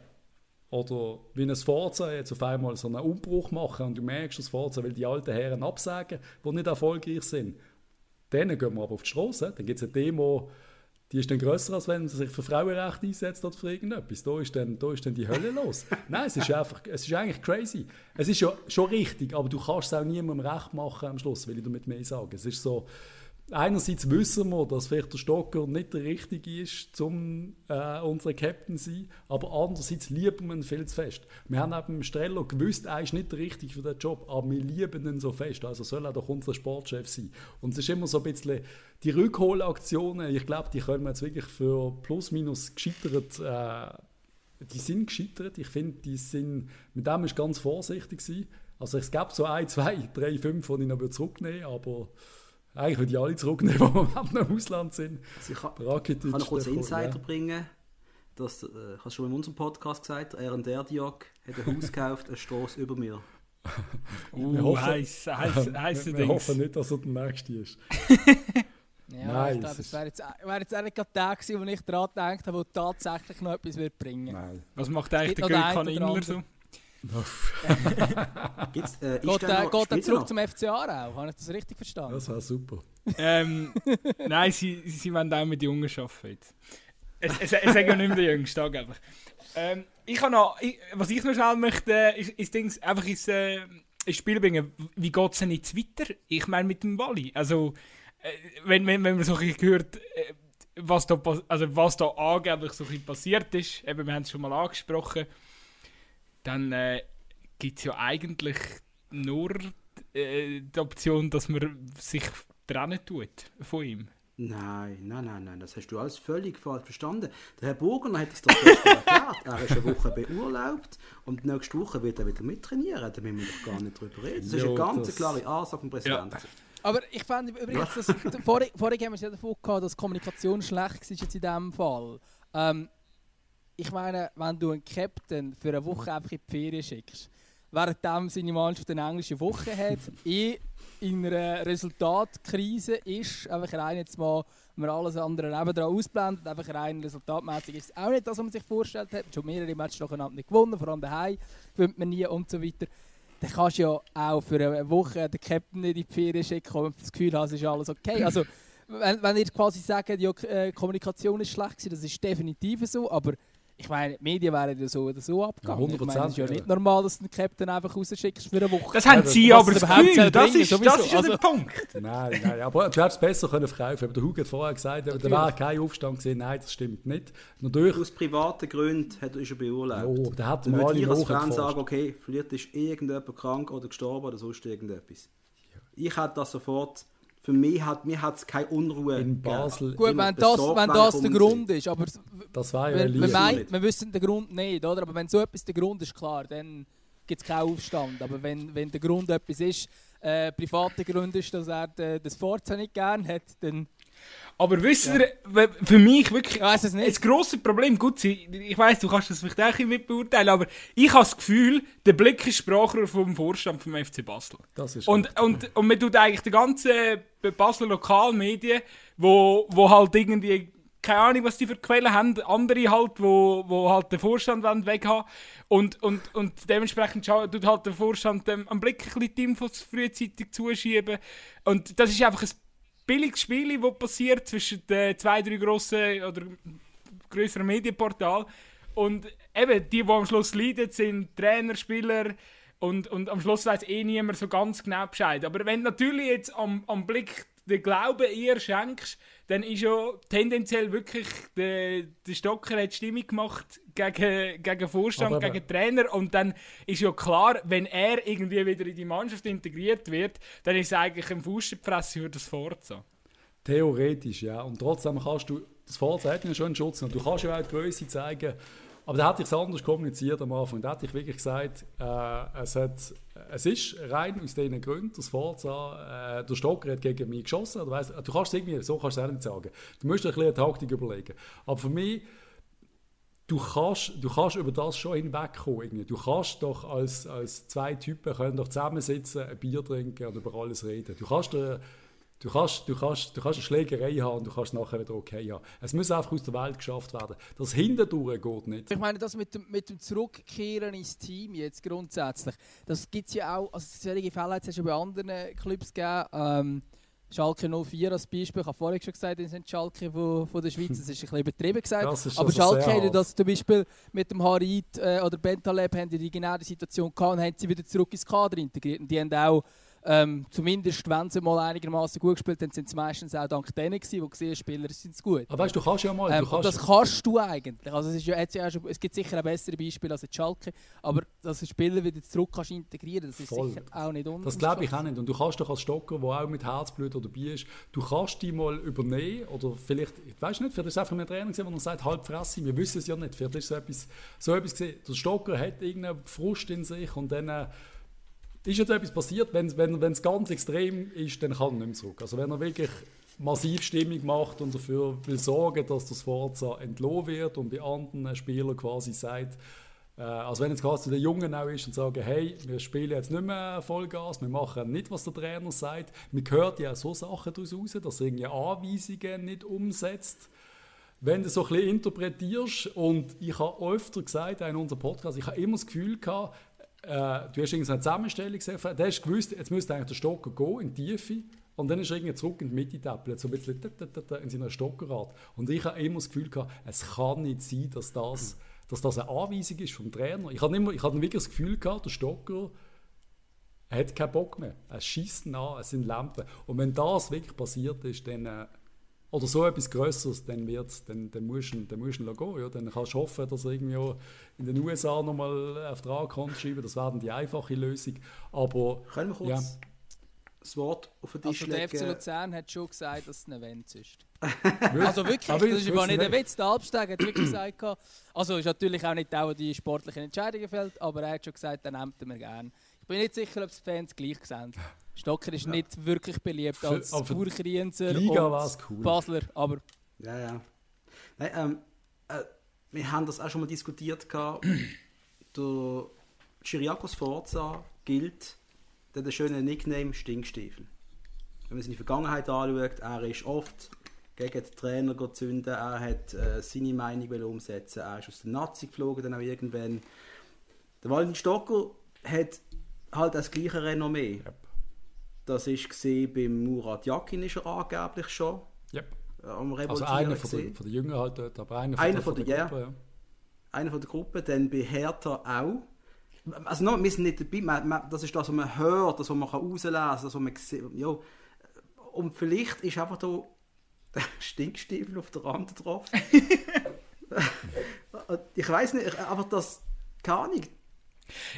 oder wie ein Forza jetzt auf einmal so einen Umbruch machen und du merkst, dass Forza will die alten Herren absagen, die nicht erfolgreich sind. Dann gehen wir aber auf die Straße, dann gibt es eine Demo, die ist dann grösser, als wenn man sich für Frauenrechte einsetzt oder für irgendetwas. Da ist dann, da ist dann die Hölle los. Nein, es ist, einfach, es ist eigentlich crazy. Es ist ja schon richtig, aber du kannst es auch niemandem recht machen am Schluss, will ich damit mehr sagen. Es ist so, einerseits wissen wir, dass vielleicht der Stocker nicht der Richtige ist, um äh, unser Captain zu sein, aber andererseits lieben wir ihn viel zu fest. Wir haben eben Strello gewusst, er ist nicht der Richtige für den Job, aber wir lieben ihn so fest, also soll er doch unser Sportchef sein. Und es ist immer so ein bisschen, die Rückholaktionen, ich glaube, die können wir jetzt wirklich für plus minus gescheitert äh, die sind gescheitert. Ich finde, die sind, mit dem ist ganz vorsichtig gewesen. Also es gab so ein, zwei, drei, fünf, die ich noch zurücknehmen würde, aber eigentlich würde ich alle zurücknehmen, die noch im Ausland sind. Also ich kann, kann noch kurz einen Insider ja. bringen. Das äh, hast du schon in unserem Podcast gesagt. Er und der Diog hat ein Haus gekauft, eine Straße über mir. uh, hoffen, heiß, heiß, heiß Wir hoffen nicht, dass er der Nächste ist. ja, Nein, ich glaube, es wäre jetzt, wär jetzt eigentlich gerade der gewesen, wo ich daran gedacht habe, der tatsächlich noch etwas wird bringen Nein. Was macht eigentlich der Gökhan Inler so? Gibt's, äh, geht er, geht er zurück noch? zum FC Aarau? Habe ich das richtig verstanden? Das war super. ähm, nein, sie, sie wollen auch mit Jungen arbeiten. Es, es, ja nicht mehr der Jüngste, einfach. Ähm, ich habe noch, ich, was ich noch schnell möchte, ist, ist Dings, einfach ins, äh, ins Spiel bringen. Wie geht es denn jetzt weiter? Ich meine mit dem Wally. Also, äh, wenn, wenn, wenn man so gehört, äh, was da, also was da angeblich so passiert ist, eben, wir haben es schon mal angesprochen, dann äh, gibt es ja eigentlich nur äh, die Option, dass man sich trennen tut von ihm. Nein, nein, nein, nein, das hast du alles völlig falsch verstanden. Der Herr Burgener hat es doch erklärt. Er ist eine Woche beurlaubt und nächste Woche wird er wieder mittrainieren. Da müssen wir doch gar nicht drüber reden. Das ist eine ganz das... klare Ansage vom Präsidenten. Ja. Aber ich fand übrigens, dass, vorhin, vorhin haben wir es ja davon gehabt, dass Kommunikation schlecht ist jetzt in diesem Fall. Ähm, ich meine, wenn du einen Captain für eine Woche einfach in die Ferien schickst, während seine Mannschaft eine englische Woche hat, eh in einer Resultatkrise ist, einfach rein jetzt mal, wenn man alles andere nebendran ausblendet, einfach rein resultatmäßig ist es auch nicht das, was man sich vorgestellt hat. Schon mehrere Matches nacheinander nicht gewonnen, vor allem daheim gewinnt man nie und so weiter. Dann kannst du ja auch für eine Woche den Captain in die Ferien schicken und das Gefühl hast, ist alles okay. Also, wenn, wenn ihr quasi sagt, ja, äh, Kommunikation ist schlecht das ist definitiv so, aber ich meine, die Medien wären ja so oder so abgegangen. Ja, 100%, ich meine, es ist ja nicht normal, dass du den Captain einfach rausschickst für eine Woche. Das haben sie aber das Gefühl, das ist, das ist also, der Punkt. Nein, nein, aber du hättest es besser können verkaufen Der Hugo hat vorher gesagt, da wäre kein Aufstand gesehen. Nein, das stimmt nicht. Natürlich, Aus privaten Gründen hat er schon beurlaubt. Oh, der hat mal alle als Fan sagen, okay, vielleicht ist irgendjemand krank oder gestorben oder sonst irgendetwas. Ich hätte das sofort für mich hat mir hat's keine Unruhe in Basel. Gut, wenn das, wenn das der Grund ist, aber das war ja wir, wir, meint, wir wissen den Grund nicht, oder? Aber wenn so etwas der Grund ist, klar, dann gibt es keinen Aufstand. Aber wenn, wenn der Grund etwas ist, äh, private Grund ist, dass er das Forza nicht gern hat, dann aber wisst ihr, ja. für mich wirklich es nicht. ein grosses Problem, gut, ich weiss, du kannst das vielleicht auch mit beurteilen, aber ich habe das Gefühl, der Blick ist Sprachrohr vom Vorstand vom FC Basel. Das ist und, und, und man tut eigentlich die ganzen Basler Lokalmedien, wo, wo halt irgendwie keine Ahnung, was die für Quellen haben, andere halt, wo, wo halt den Vorstand weg haben und, und, und dementsprechend tut halt der Vorstand ähm, am Blick ein bisschen die Infos frühzeitig zuschieben und das ist einfach ein billiges Spiel, das passiert zwischen den zwei, drei grossen oder größeren Medienportalen. Und eben, die, die am Schluss leiden, sind Trainer, Spieler und, und am Schluss weiß eh niemand so ganz genau Bescheid. Aber wenn natürlich jetzt am, am Blick den Glauben eher schenkst, dann ist ja tendenziell wirklich der, der Stocker hat Stimmung gemacht gegen, gegen Vorstand, aber, gegen Trainer und dann ist ja klar, wenn er irgendwie wieder in die Mannschaft integriert wird, dann ist es eigentlich ein Fußpresse für das Forza. Theoretisch, ja. Und trotzdem kannst du, das Forza hat ja schon einen Schutz und du kannst ja auch die Größe zeigen, aber da hätte ich es anders kommuniziert am Anfang. Da hätte ich wirklich gesagt, äh, es, hat, es ist rein aus diesen Gründen, das Forza, äh, der Stocker hat gegen mich geschossen. Du, weißt, du kannst es irgendwie, so kannst du es auch nicht sagen. Du musst dir ein bisschen eine Taktik überlegen. Aber für mich, du kannst, du kannst über das schon hinwegkommen. Irgendwie. Du kannst doch als, als zwei Typen können doch zusammensitzen, ein Bier trinken und über alles reden. Du kannst dir Du kannst, du, kannst, du kannst eine Schlägerei haben und du kannst nachher wieder okay haben. Es muss einfach aus der Welt geschafft werden. Das Hinterdurch geht nicht. Ich meine, das mit dem, mit dem Zurückkehren ins Team jetzt grundsätzlich, das gibt es ja auch, also solche Fälle hat es ja schon bei anderen Clubs gegeben. Ähm, Schalke 04 als Beispiel, ich habe vorhin schon gesagt, die sind Schalke von, von der Schweiz, das ist ein bisschen übertrieben gesagt. Aber also Schalke hätte das zum Beispiel mit dem Harit äh, oder Bentaleb haben die genau die Situation gehabt und haben sie wieder zurück ins Kader integriert. Und die haben auch ähm, zumindest, wenn sie mal einigermaßen gut gespielt haben, sind sie meistens auch dank denen gewesen, die gesehen Spieler sind gut. Aber weißt du, kannst ja mal. Ähm, kannst das kannst du eigentlich. Also es, ist ja, ja schon, es gibt sicher ein besseres Beispiel als die Schalke, aber dass du Spieler wieder zurück kannst integrieren, das ist Voll. sicher auch nicht unten. Das glaube ich auch nicht. Und du kannst doch als Stocker, der auch mit Herzblut dabei ist, du kannst die mal übernehmen oder vielleicht, ich weiß nicht, vielleicht ist es einfach ein Trainer gesehen, der sagt, halb Fresse, wir wissen es ja nicht, vielleicht ist so etwas, so etwas gesehen. Der Stocker hat irgendeinen Frust in sich und dann äh, ist jetzt etwas passiert, wenn, wenn, wenn es ganz extrem ist, dann kann er nicht mehr zurück. Also wenn er wirklich massiv Stimmung macht und dafür will sorgen, dass das Forza entlohnt wird und die anderen Spieler quasi sagt, äh, also wenn jetzt quasi der Jungen auch ist und sagen, hey, wir spielen jetzt nicht mehr Vollgas, wir machen nicht, was der Trainer sagt, wir hört ja auch so Sachen daraus raus, dass er irgendwie Anweisungen nicht umsetzt. Wenn du so ein bisschen interpretierst, und ich habe öfter gesagt in unserem Podcast, ich habe immer das Gefühl gehabt, äh, du hast eine Zusammenstellung gesehen, der hast gewusst, jetzt müsste eigentlich der Stocker gehen in die Tiefe und dann ist er irgendwie zurück in die Mitte tappelt, so ein bisschen in seiner Stockerart. Und ich habe immer das Gefühl gehabt, es kann nicht sein, dass das, dass das eine Anweisung ist vom Trainer. Ich hatte, immer, ich hatte wirklich das Gefühl gehabt, der Stocker hat keinen Bock mehr. Er schießt nach, es sind Lampen. Und wenn das wirklich passiert ist, dann... Äh, oder so etwas Größeres, dann, wird's, dann, dann musst du dann musst du gehen. Ja. Dann kannst du hoffen, dass er irgendwie in den USA nochmal einen Vertrag kann schreiben Das wäre die einfache Lösung. Aber, Können wir kurz ja. das Wort auf den Tisch also legen? der FC Luzern hat schon gesagt, dass es ein Event ist. also wirklich, das ist aber nicht ein Witz. Der Albstag hat wirklich gesagt, also ist natürlich auch nicht der, der die sportlichen Entscheidungen fällt, aber er hat schon gesagt, den nimmt er gerne. Ich bin nicht sicher, ob es die Fans gleich sehen. Stocker ist ja. nicht wirklich beliebt als Urkrienzer Liga und cool. Basler, aber... Ja, ja. Nein, ähm, äh, wir haben das auch schon mal diskutiert. der Chiriakos Forza gilt der hat schönen Nickname Stinkstiefel. Wenn man seine Vergangenheit anschaut, er ist oft gegen den Trainer gezündet, er hat äh, seine Meinung umsetzen, er ist aus der Nazi geflogen dann auch irgendwann. Der Valentin Stocker hat halt das gleiche Renommee. Yep. Das war beim Murat Yakin ist er angeblich schon. Yep. Am also einer von der, von der Jünger halt dort, aber einer von, einer der, von der, der Gruppe. Ja. Einer von der Gruppe, dann bei Hertha auch. Also no, wir sind nicht dabei, man, man, das ist das, was man hört, das, was man herauslesen kann, das, was man sieht. Ja. Und vielleicht ist einfach da der Stinkstiefel auf der Rand drauf. ich weiß nicht, aber das, keine Ahnung,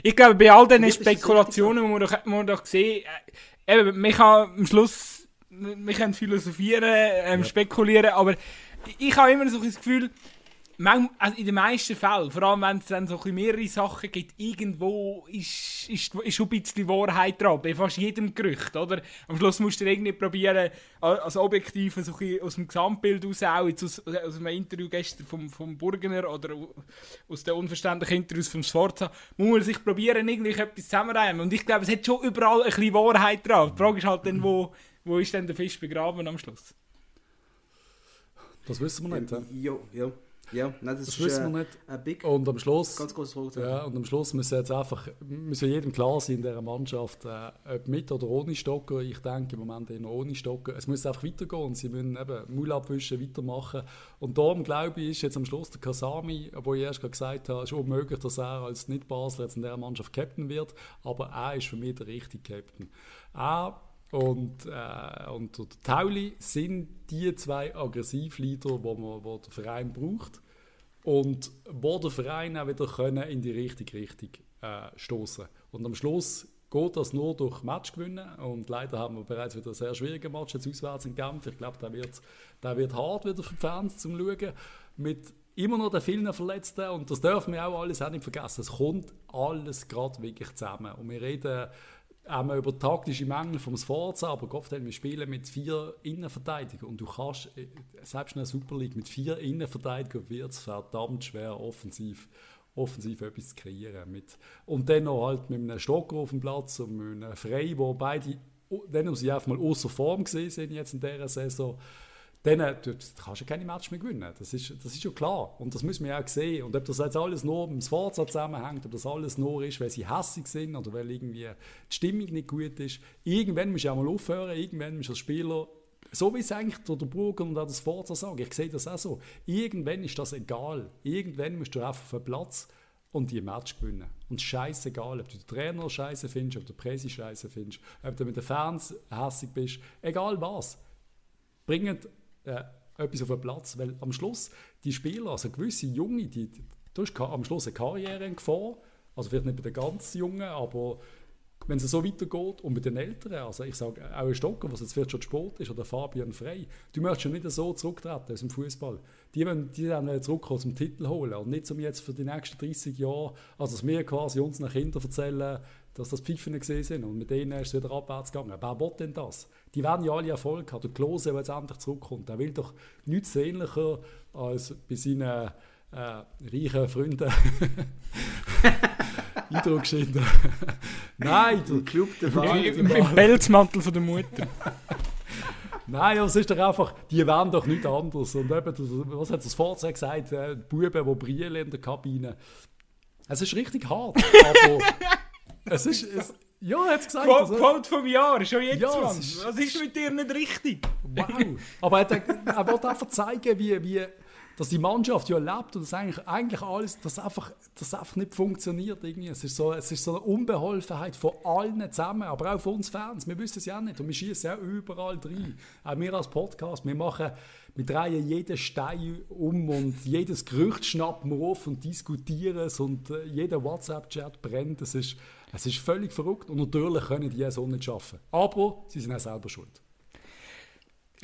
ich glaube, bei all diesen Spekulationen muss man doch, man doch sehen, äh, eben, man kann am Schluss, wir können philosophieren, ähm, ja. spekulieren, aber ich habe immer so das Gefühl, also in den meisten Fällen, vor allem wenn es dann so ein mehrere Sachen gibt, irgendwo ist, ist, ist schon ein bisschen Wahrheit dran, bei fast jedem Gerücht, oder? Am Schluss musst du irgendwie probieren, als Objektiv so aus dem Gesamtbild raus, auch jetzt aus, aus einem Interview gestern vom, vom Burgener oder aus den unverständlichen Interviews vom Sforza, muss man sich probieren, irgendwie etwas zusammenreimen. Und ich glaube, es hat schon überall ein bisschen Wahrheit dran. Die Frage ist halt dann, wo, wo ist denn der Fisch begraben am Schluss? Das wissen wir nicht. Ja, ja. Ja, nein, das, das ist wissen wir nicht. Big, und am Schluss, ganz großes Frage. Ja, und am Schluss müssen jetzt einfach müssen jedem klar sein in dieser Mannschaft, äh, ob mit oder ohne Stocker. Ich denke im Moment eher ohne Stocker. Es muss einfach weitergehen und sie müssen eben Müll abwischen, weitermachen. Und darum glaube ich, ist jetzt am Schluss der Kasami, wo ich erst gesagt habe, schon möglich, dass er als Nicht-Basler jetzt in dieser Mannschaft Captain wird. Aber er ist für mich der richtige Captain. Er und, äh, und der Tauli sind die zwei Aggressivleader, die man, wo der Verein braucht und wo der Verein auch wieder können in die richtige Richtung äh, stoßen. Und am Schluss geht das nur durch Match gewinnen und leider haben wir bereits wieder sehr schwierigen Match jetzt auswärts in Genf. Ich glaube, der wird, der wird hart wieder für die Fans zum Schauen mit immer noch den vielen Verletzten und das dürfen wir auch alles auch nicht vergessen. Es kommt alles gerade wirklich zusammen und wir reden haben wir über taktische Mängel vom Sforza, aber haben wir spielen mit vier Innenverteidigern und du kannst, äh, selbst in der Super League, mit vier Innenverteidigern wird es verdammt schwer, offensiv, offensiv etwas zu kreieren. Mit, und dann noch halt mit einem Stocker auf dem Platz und mit einem Frey, wo beide denen sie einfach mal außer Form gesehen sind jetzt in dieser Saison, dann äh, kannst du keine Match mehr gewinnen. Das ist, das ist ja klar. Und das müssen wir auch sehen. Und ob das jetzt alles nur mit dem Sforza zusammenhängt, ob das alles nur ist, weil sie hässlich sind oder weil irgendwie die Stimmung nicht gut ist, irgendwann musst du auch mal aufhören, irgendwann musst du als Spieler so wie es eigentlich der, Burger und auch das Forza sagen, ich sehe das auch so. Irgendwann ist das egal. Irgendwann musst du einfach auf den Platz und die Match gewinnen. Und scheißegal, ob du den Trainer scheiße findest, ob du den Presse scheiße findest, ob du mit den Fans hässlich bist, egal was. Bringt äh, etwas auf den Platz, weil am Schluss die Spieler, also gewisse Junge, die, du hast am Schluss eine Karriere in Gefahr, also vielleicht nicht bei den ganz Jungen, aber wenn es so weitergeht und mit den Älteren, also ich sage auch ein Stocker, was jetzt vielleicht schon Sport ist, oder Fabian Frey, du möchtest schon nicht so zurücktreten aus dem Fußball. Die wollen die dann zurückkommen zum Titel holen und nicht um jetzt für die nächsten 30 Jahre, also dass wir quasi unseren Kindern erzählen, dass das Pfiffen gesehen sind und mit denen ist es wieder abwärts gegangen. Wer will denn das? Die werden ja alle Erfolg haben. Der Klose, der jetzt endlich zurückkommt, der will doch nichts sehnlicher als bei seinen äh, reichen Freunden Eindruck schinden. Nein, der Club der Im, im Pelzmantel von der Mutter. Nein, es ist doch einfach, die wären doch nicht anders. Und eben, was hat das Fahrzeug gesagt, äh, die Buben, die brillen in der Kabine. Es ist richtig hart, aber es ist... Es, ja, er hat es gesagt. Quote, also, Quote vom Jahr, schon jetzt, ja, Mann. Ist, Was ist mit dir nicht richtig? Wow. Aber er, er wollte einfach zeigen, wie, wie dass die Mannschaft ja lebt und dass eigentlich, eigentlich alles, dass einfach, das einfach nicht funktioniert irgendwie. Es ist, so, es ist so eine Unbeholfenheit von allen zusammen, aber auch von uns Fans. Wir wissen es ja nicht und wir schießen auch überall drin. Auch wir als Podcast, wir machen, wir drehen jeden Stein um und jedes Gerücht schnappen wir auf und diskutieren es und äh, jeder WhatsApp-Chat brennt. Es ist, es ist völlig verrückt und natürlich können die es auch nicht schaffen. Aber sie sind auch selber schuld.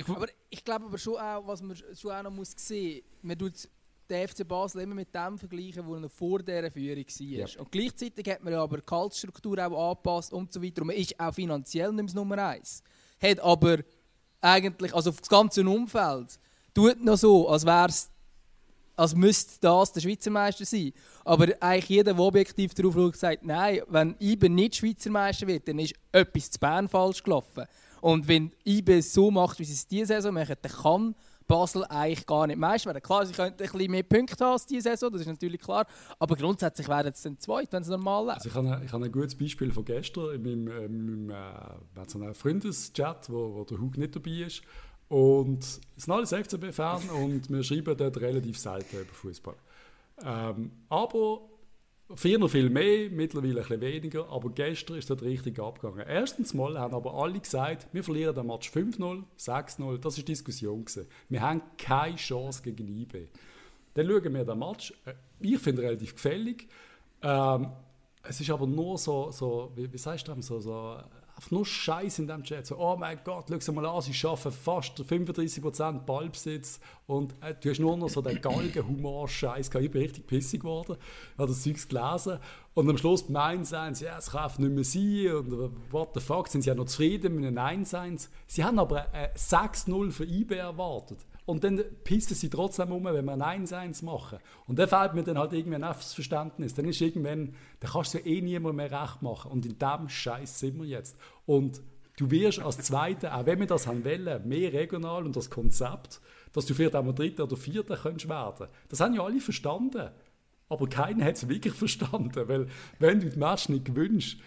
Aber ich glaube aber schon auch, was man schon auch noch muss sehen, man tut den FC Basel immer mit dem vergleichen, wo er vor dieser Führung war. Yep. Und gleichzeitig hat man aber die Kaltstruktur auch angepasst und so weiter. Und man ist auch finanziell nicht mehr Nummer eins. Hat aber eigentlich, also auf das ganze Umfeld, tut noch so, als wäre es als müsste das der Schweizer Meister sein. Aber eigentlich jeder, der objektiv darauf schaut, sagt, nein, wenn IBE nicht Schweizer Meister wird, dann ist etwas zu Bern falsch gelaufen. Und wenn IB so macht, wie sie es diese Saison machen, dann kann Basel eigentlich gar nicht Meister werden. Klar, sie könnten ein bisschen mehr Punkte haben als diese Saison, das ist natürlich klar. Aber grundsätzlich wären sie dann zweit, wenn sie normal laufen. Also ich, habe ein, ich habe ein gutes Beispiel von gestern in meinem, äh, meinem äh, Freundeschat, wo, wo der Hug nicht dabei ist. Und es sind alles FCB-Fans und wir schreiben dort relativ selten über Fußball. Ähm, aber noch viel mehr, mittlerweile ein bisschen weniger, aber gestern ist das richtig abgegangen. Erstens mal haben aber alle gesagt, wir verlieren den Match 5-0, 6-0, das war Diskussion. Gewesen. Wir haben keine Chance gegen IB. Dann schauen wir den Match, äh, ich finde relativ gefällig. Ähm, es ist aber nur so, so wie, wie sagst du das, so, so einfach nur Scheiß in diesem Chat. So, oh mein Gott, schau mal an, sie schaffen fast 35% Ballbesitz und äh, du hast nur noch so den Galgen-Humor-Scheiß Ich bin richtig pissig geworden, habe das Zeugs gelesen und am Schluss 1 sie, ja, es kann nicht mehr sein und äh, what the fuck, sind sie ja noch zufrieden mit einem 1-1. Sie haben aber äh, 6-0 für IB erwartet. Und dann pissen sie trotzdem um, wenn wir ein 1-1 machen. Und dann fehlt mir dann halt irgendwann das Verständnis. Dann ist irgendwann, dann kannst du eh niemand mehr recht machen. Und in dem Scheiß sind wir jetzt. Und du wirst als Zweiter, auch wenn wir das haben wollen, mehr regional und das Konzept, dass du vielleicht auch mal Dritter oder Vierter könntest werden. Das haben ja alle verstanden. Aber keiner hat es wirklich verstanden. Weil, wenn du die Match nicht gewünscht,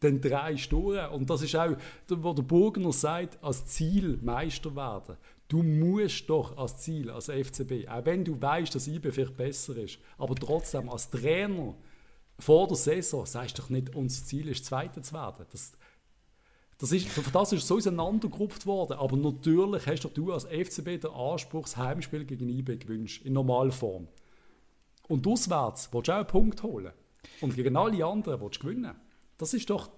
dann drei Stunden. Und das ist auch, wo der Burgener sagt, als Ziel Meister werden. Du musst doch als Ziel, als FCB, auch wenn du weißt, dass IB vielleicht besser ist, aber trotzdem als Trainer vor der Saison sagst du doch nicht, unser Ziel ist, Zweiter zu werden. Das, das ist, für das ist so auseinandergerupft worden. Aber natürlich hast doch du als FCB den Anspruch, das Heimspiel gegen IB gewünscht, in Normalform. Und auswärts willst du auch einen Punkt holen. Und gegen alle anderen willst du gewinnen. Das ist doch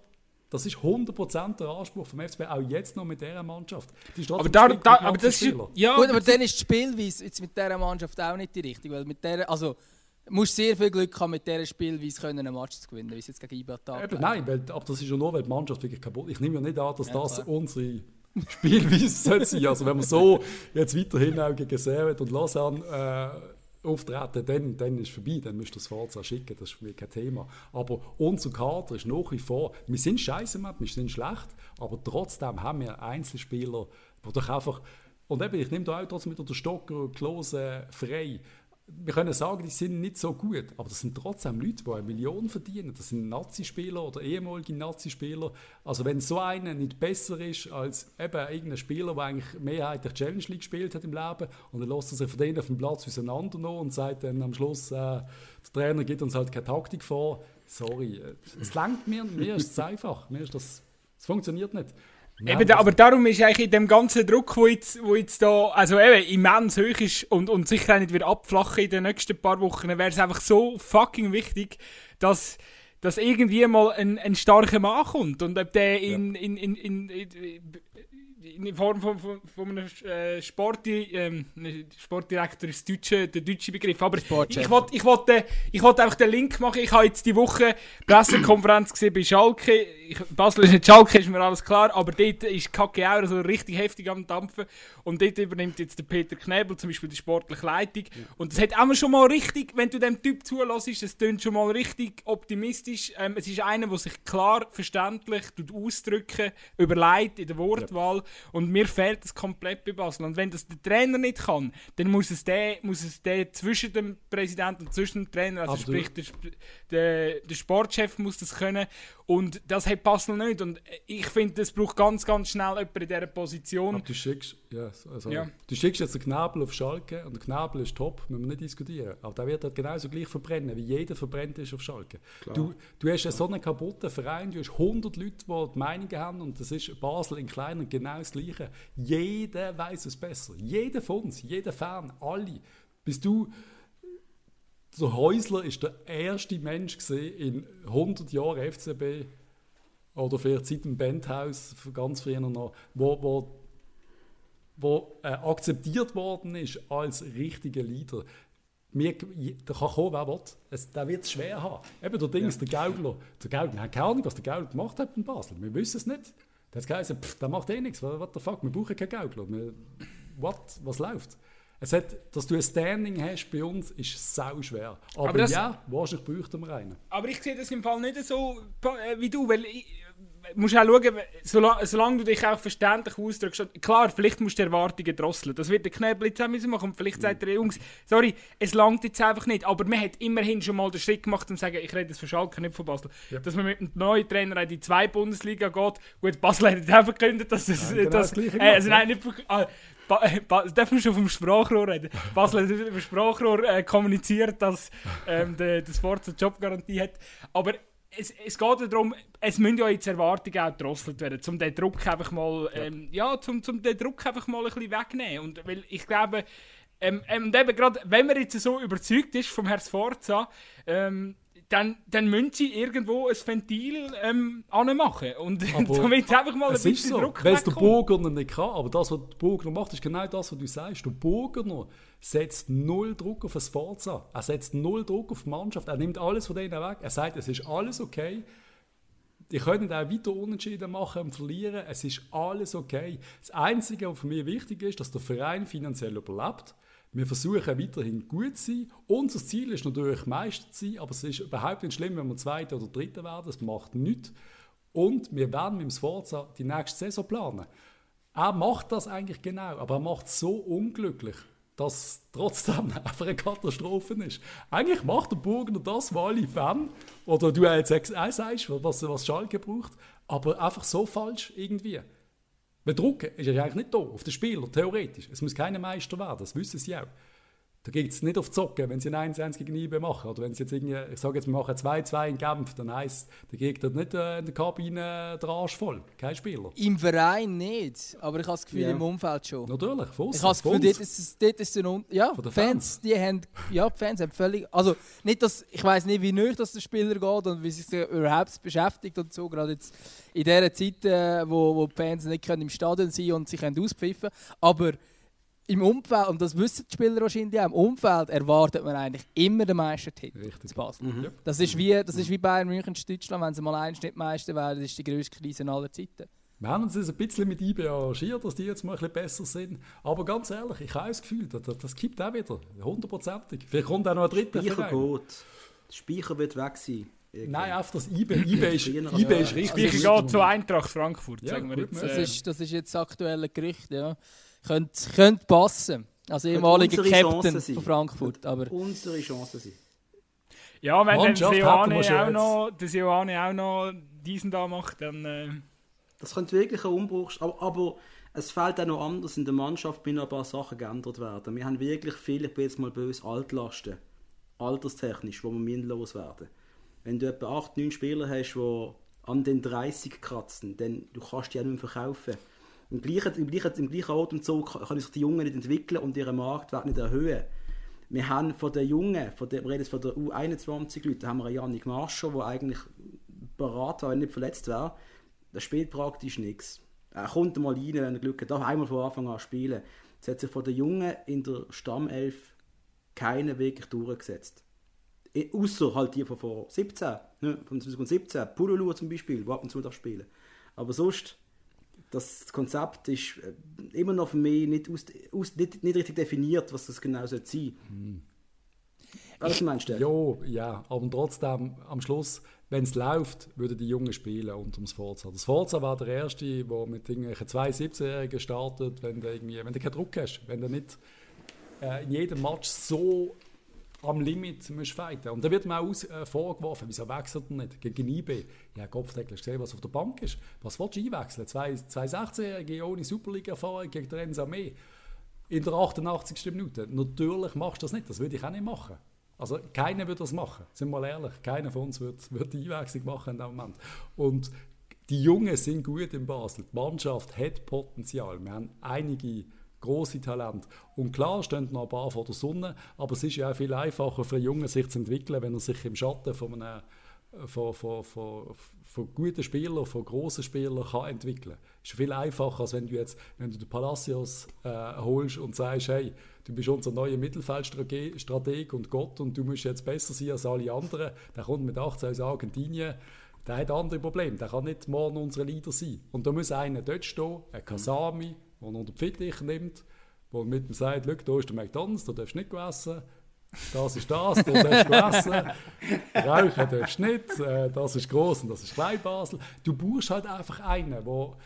das ist 100% der Anspruch vom FCB, auch jetzt noch mit dieser Mannschaft. Die aber, da, da, aber das ist, ja, Gut, aber dann ist die Spielweise jetzt mit dieser Mannschaft auch nicht die richtige. Weil mit der, also, du musst sehr viel Glück haben, mit dieser Spielweise können, einen Match zu gewinnen, wie es jetzt gegen Ibertag Eben, Nein, weil, aber das ist ja nur, weil die Mannschaft wirklich kaputt ist. Ich nehme ja nicht an, dass ja, das klar. unsere Spielweise sein. Also wenn wir so jetzt weiterhin auch gegen Servet und Lausanne auftreten, dann, dann ist es vorbei, dann müsst ihr das Forza schicken, das ist für mich kein Thema. Aber unser Kader ist nach wie vor, wir sind scheiße, wir sind schlecht, aber trotzdem haben wir Einzelspieler, die doch einfach, und eben, ich nehme da auch trotzdem wieder den Stocker, Klose, Frei, wir können sagen, die sind nicht so gut, aber das sind trotzdem Leute, die eine Million verdienen. Das sind Nazi-Spieler oder ehemalige Nazi-Spieler. Also wenn so einer nicht besser ist als eben irgendein Spieler, der eigentlich mehrheitlich Challenge League gespielt hat im Leben und dann lässt er sich von denen auf dem Platz auseinander und sagt dann am Schluss, äh, der Trainer gibt uns halt keine Taktik vor. Sorry, äh, es langt mir, mir ist es einfach, mir ist das, es funktioniert nicht. Eben, da, aber darum ist eigentlich in dem ganzen Druck, wo jetzt, wo jetzt da, also eben immens hoch ist und, und sicher auch nicht wieder abflachen in den nächsten paar Wochen, wäre es einfach so fucking wichtig, dass, dass irgendwie mal ein, ein starker Mann kommt und ob der in, ja. in, in, in, in in Form von, von, von einem äh, Sport, ähm, Sportdirektor ist deutsche, der deutsche Begriff. Aber ich wollte ich wollt, ich wollt einfach den Link machen. Ich habe jetzt die Woche Pressekonferenz gesehen bei Schalke. Ich, Basel ist nicht Schalke, ist mir alles klar. Aber dort ist Kacke auch so richtig heftig am Dampfen. Und dort übernimmt jetzt der Peter Knebel zum Beispiel die sportliche Leitung. Ja. Und das hat auch schon mal richtig, wenn du dem Typ zulässt, das klingt schon mal richtig optimistisch. Ähm, es ist einer, der sich klar verständlich ausdrücken, überlegt in der Wortwahl. Ja. Und mir fehlt das komplett bei Basel. Und wenn das der Trainer nicht kann, dann muss es der, muss es der zwischen dem Präsidenten und zwischen dem Trainer, also Absolut. sprich der, der, der Sportchef muss das können. Und das hat Basel nicht. Und ich finde, es braucht ganz, ganz schnell jemanden in dieser Position. Aber du schickst, ja, also, ja. du schickst jetzt den Knabel auf Schalke und der Knabel ist top, müssen wir nicht diskutieren. Aber der wird halt genauso gleich verbrennen, wie jeder verbrennt ist auf Schalke. Du, du hast ja so einen kaputten Verein, du hast 100 Leute, die die Meinungen haben und das ist Basel in kleiner genau das Gleiche. Jeder weiß es besser. Jeder von uns, jeder Fan, alle. Bist du der Häusler ist der erste Mensch in 100 Jahren FCB oder vielleicht seit dem Bandhaus ganz früher noch, wo, wo, wo äh, akzeptiert worden ist als richtiger Leader. Mir, da kann kommen, wer will. Es, der wird es schwer haben. Eben der Ding ja. ist der Gaugler. Der Gaugler, wir haben keine Ahnung, was der Gaugler gemacht hat in Basel. Wir wissen es nicht. Hat gesagt, pff, der macht eh nichts. What, the fuck, wir brauchen keinen Gaugler. Wir, what, was läuft? Es hat, dass du ein Standing hast bei uns, ist sau schwer. Aber, aber das, ja, wahrscheinlich bräuchten wir einen. Aber ich sehe das im Fall nicht so äh, wie du, weil ich, musst auch schauen, solange, solange, du dich auch verständlich ausdrückst. Klar, vielleicht musst du die Erwartungen drosseln. Das wird der Knebel jetzt auch machen. Und vielleicht sagt er, Jungs, sorry, es langt jetzt einfach nicht. Aber man hat immerhin schon mal den Schritt gemacht und sagen, ich rede jetzt von Schalke, nicht von Basel. Ja. Dass man mit einem neuen Trainer in die zwei Bundesliga geht. Gut, Basel hat auch verkündet, dass es... Ja, genau das, äh, also nein, nicht, äh, ba ba darf man schon vom Sprachrohr reden? Basel hat über Sprachrohr äh, kommuniziert, dass ähm, de, das Forza Jobgarantie hat. Aber es, es geht darum, es müssen ja jetzt Erwartungen auch gedrosselt werden, um den Druck einfach mal, ähm, ja, ja zum, zum den Druck einfach mal ein bisschen wegnehmen. Und weil ich glaube, ähm, ähm, und eben gerade, wenn man jetzt so überzeugt ist vom Herrn Sforza, ähm, dann, dann müssen sie irgendwo ein Ventil ähm, anmachen. Und damit einfach mal ein bisschen so. Druck Wenn es der Burger nicht kann, aber das, was der Burger macht, ist genau das, was du sagst. Der Burger setzt null Druck auf das Forza. Er setzt null Druck auf die Mannschaft. Er nimmt alles von denen weg. Er sagt, es ist alles okay. Die können auch weiter Unentschieden machen und verlieren. Es ist alles okay. Das Einzige, was für mich wichtig ist, dass der Verein finanziell überlebt. Wir versuchen weiterhin gut zu sein. Unser Ziel ist natürlich Meister zu sein, aber es ist überhaupt nicht schlimm, wenn wir Zweiter oder Dritter werden. Das macht nichts. Und wir werden mit dem Sforza die nächste Saison planen. Er macht das eigentlich genau, aber er macht es so unglücklich, dass es trotzdem einfach eine Katastrophe ist. Eigentlich macht der Burgner das, was alle Fan, oder du jetzt auch sagst, was, was Schalke braucht, aber einfach so falsch irgendwie. Weil Druck ist ja eigentlich nicht da auf den Spieler, theoretisch. Es muss keine Meister werden, das wissen sie auch. Da geht es nicht auf Zocken, wenn sie ein 1-1 gegen IBE machen. Oder wenn sie jetzt irgendwie, ich sage jetzt, wir machen 2-2 in Genf, dann heisst, der Gegner nicht äh, in der Kabine der Arsch voll. Kein Spieler. Im Verein nicht, aber ich habe das Gefühl, ja. im Umfeld schon. Natürlich, von Ich habe das Gefühl, dort ist, dort ist ein Ja, Fans, Fans, die haben, ja, die Fans haben völlig, also nicht, dass, ich weiß nicht, wie nöch das der Spieler geht und wie sich überhaupt beschäftigt und so, gerade jetzt in dieser Zeit, äh, wo, wo die Fans nicht können im Stadion sein und sich auspfiffen aber im Umfeld, und das wissen die Spieler wahrscheinlich auch, im Umfeld erwartet man eigentlich immer den Meistertitel Richtig. zu Basel. Mhm. Das, ist wie, das ist wie Bayern München in Deutschland, wenn sie mal eins nicht Meister werden, das ist die grösste Krise aller Zeiten. Wir haben uns ein bisschen mit IB arrangiert, dass die jetzt mal ein bisschen besser sind. Aber ganz ehrlich, ich habe das Gefühl, das, das kippt auch wieder. Hundertprozentig. Vielleicht kommt auch noch ein dritter Speicher geht. Der Speicher wird weg sein. Irgendwie. Nein, auf das IB. IB ist, IB ist richtig. Speicher geht zu Eintracht Frankfurt, ja, sagen wir jetzt. Das, ist, das ist jetzt das aktuelle Gerücht, ja. Könnte, könnte passen. Als ehemaliger Captain von Frankfurt. Aber unsere Chance sein. Ja, wenn dann Seoane auch, noch, auch noch diesen da macht, dann... Äh das könnte wirklich ein Umbruch... Aber, aber es fällt auch noch anders. In der Mannschaft müssen ein paar Sachen geändert werden. Wir haben wirklich viele, ich bin jetzt mal böse, Altlasten. Alterstechnisch, wo wir loswerden Wenn du etwa 8, 9 Spieler hast, die an den 30 kratzen, dann du kannst die auch nicht mehr verkaufen. Im gleichen, im gleichen, im gleichen Atemzug können sich die Jungen nicht entwickeln und ihren Marktwert nicht erhöhen. Wir haben von den Jungen, von der, wir reden von der U21-Leuten, haben wir einen Janik Marscher, der eigentlich bereit war, wenn er nicht verletzt wäre. Der spielt praktisch nichts. Er kommt mal rein, wenn er Glück hat, darf einmal von Anfang an spielen. Es hat sich von den Jungen in der Stammelf keiner wirklich durchgesetzt. Außer halt die von vor 17, ne, von 2017, Pululu zum Beispiel, der ab und zu spielen Aber sonst das Konzept ist äh, immer noch für mich nicht, aus, aus, nicht, nicht richtig definiert, was das genau soll sein hm. Was meinst du? Jo, ja, aber trotzdem, am Schluss, wenn es läuft, würden die Jungen spielen unter dem Forza. Das Forza war der erste, der mit irgendwelchen zwei 17-Jährigen startet, wenn du, irgendwie, wenn du keinen Druck hast, wenn du nicht äh, in jedem Match so am Limit musst fighten. Und da wird mir auch äh, vorgeworfen, wieso wechselt er nicht gegen IB? Ja, Kopfdeckel, hast gesehen, was auf der Bank ist. Was willst du einwechseln? Zwei, zwei 16-Jährige ohne Superliga-Erfahrung gegen den Armee in der 88. Minute. Natürlich machst du das nicht, das würde ich auch nicht machen. Also keiner würde das machen, sind wir mal ehrlich. Keiner von uns wird, wird die Einwechslung machen in dem Moment. Und die Jungen sind gut in Basel. Die Mannschaft hat Potenzial. Wir haben einige große Talent. Und klar stehen noch ein paar vor der Sonne, aber es ist ja auch viel einfacher für einen Jungen, sich zu entwickeln, wenn er sich im Schatten von einem von, von, von, von guten Spielern, von grossen Spielern kann entwickeln kann. Es ist viel einfacher, als wenn du jetzt, wenn du den Palacios äh, holst und sagst, hey, du bist unser neuer Mittelfeldstrateg und Gott und du musst jetzt besser sein als alle anderen. Der kommt mit 18 aus Argentinien, der hat andere Probleme, der kann nicht morgen unser Leader sein. Und da muss einer dort stehen, ein Kasami, der unter die Fittich nimmt, der mit ihm sagt, schau, da ist der McDonalds, da darfst du nicht essen. Das ist das, da darfst du essen. Rauchen darfst du nicht, äh, das ist groß und das ist klein Basel. Du brauchst halt einfach einen, wo,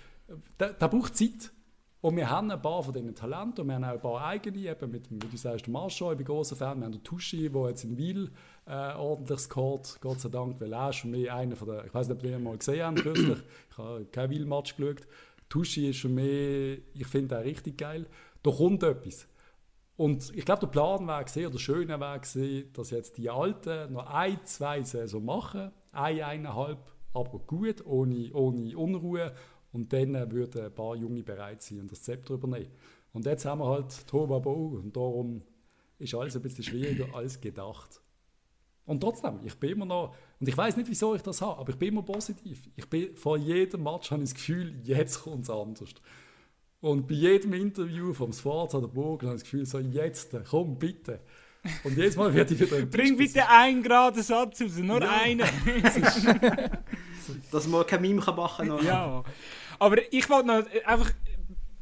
der, der braucht Zeit. Und wir haben ein paar von diesen Talenten und wir haben auch ein paar eigene, eben mit, wie du sagst, der Marschall, ich bin großer Fan. Wir haben den Tuschi, der jetzt in Wiel äh, ordentlich scored, Gott sei Dank, weil er ist für mich einer von der, ich weiß nicht, ob ihr ihn mal gesehen habt kürzlich, ich habe kein Wiel-Match geschaut, Tuschi ist für mich, ich finde er richtig geil. Da kommt etwas. Und ich glaube, der Plan war gesehen, oder der schöne war gesehen, dass jetzt die Alten noch ein, zwei Saison machen, ein, eineinhalb, aber gut, ohne, ohne Unruhe. Und dann würden ein paar Junge bereit sein und das Zepter übernehmen. Und jetzt haben wir halt Tobabo und darum ist alles ein bisschen schwieriger als gedacht. Und trotzdem, ich bin immer noch, und ich weiß nicht, wieso ich das habe, aber ich bin immer positiv. Ich bin, vor jedem Match habe ich das Gefühl, jetzt kommt es anders. Und bei jedem Interview vom Sforza oder Burg habe ich das Gefühl, so jetzt, komm bitte. Und jedes Mal werde ich wieder Bring bitte einen geraden Satz raus, nur ja. einen. Dass man kein Meme machen kann. Ja. Aber ich wollte noch einfach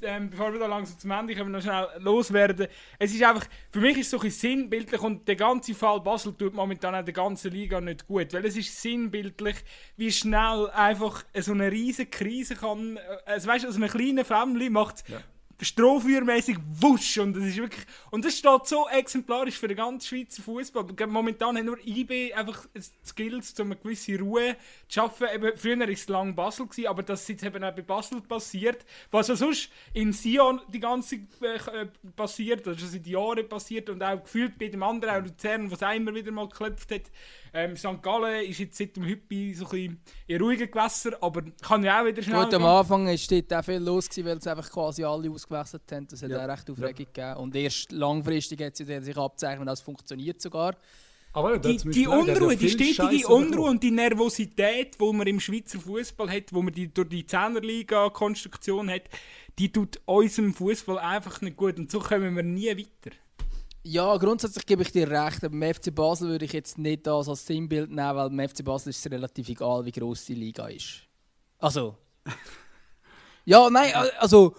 ähm, bevor wir da langsam zum Ende kommen, noch schnell loswerden. Es ist einfach, für mich ist es so ein sinnbildlich und der ganze Fall Basel tut momentan auch der ganzen Liga nicht gut, weil es ist sinnbildlich, wie schnell einfach so eine riesige Krise kann, also weißt du, so eine kleine Family macht ja strohfeuermäßig wusch und das ist wirklich und das steht so exemplarisch für den ganzen Schweizer Fußball. Momentan hat nur IB einfach Skills, um eine gewisse Ruhe zu schaffen. Eben, früher war es lang Basel, gewesen, aber das ist jetzt eben auch bei Basel passiert. Was ja sonst in Sion die ganze äh, passiert, das ist seit Jahren passiert und auch gefühlt bei dem anderen, auch Luzern, was immer wieder mal geklopft hat. Ähm, St. Gallen ist jetzt seit dem Hüppi so ein bisschen in ruhigen Gewässern, aber kann ja auch wieder schnell Gut, am Anfang war dort auch viel los, gewesen, weil es einfach quasi alle ausgewechselt haben. Das hat ja. auch recht Aufregung ja. gegeben. Und erst langfristig hat sich abzeichnet, dass es funktioniert sogar. Aber die, die Unruhe, die stetige Unruhe und die Nervosität, die man im Schweizer Fußball hat, wo man die, durch die Zehnerliga-Konstruktion hat, die tut unserem Fußball einfach nicht gut. Und so kommen wir nie weiter. Ja, grundsätzlich gebe ich dir recht. Beim FC Basel würde ich jetzt nicht das als Sinnbild nehmen, weil beim FC Basel ist es relativ egal, wie groß die Liga ist. Also. Ja, nein, also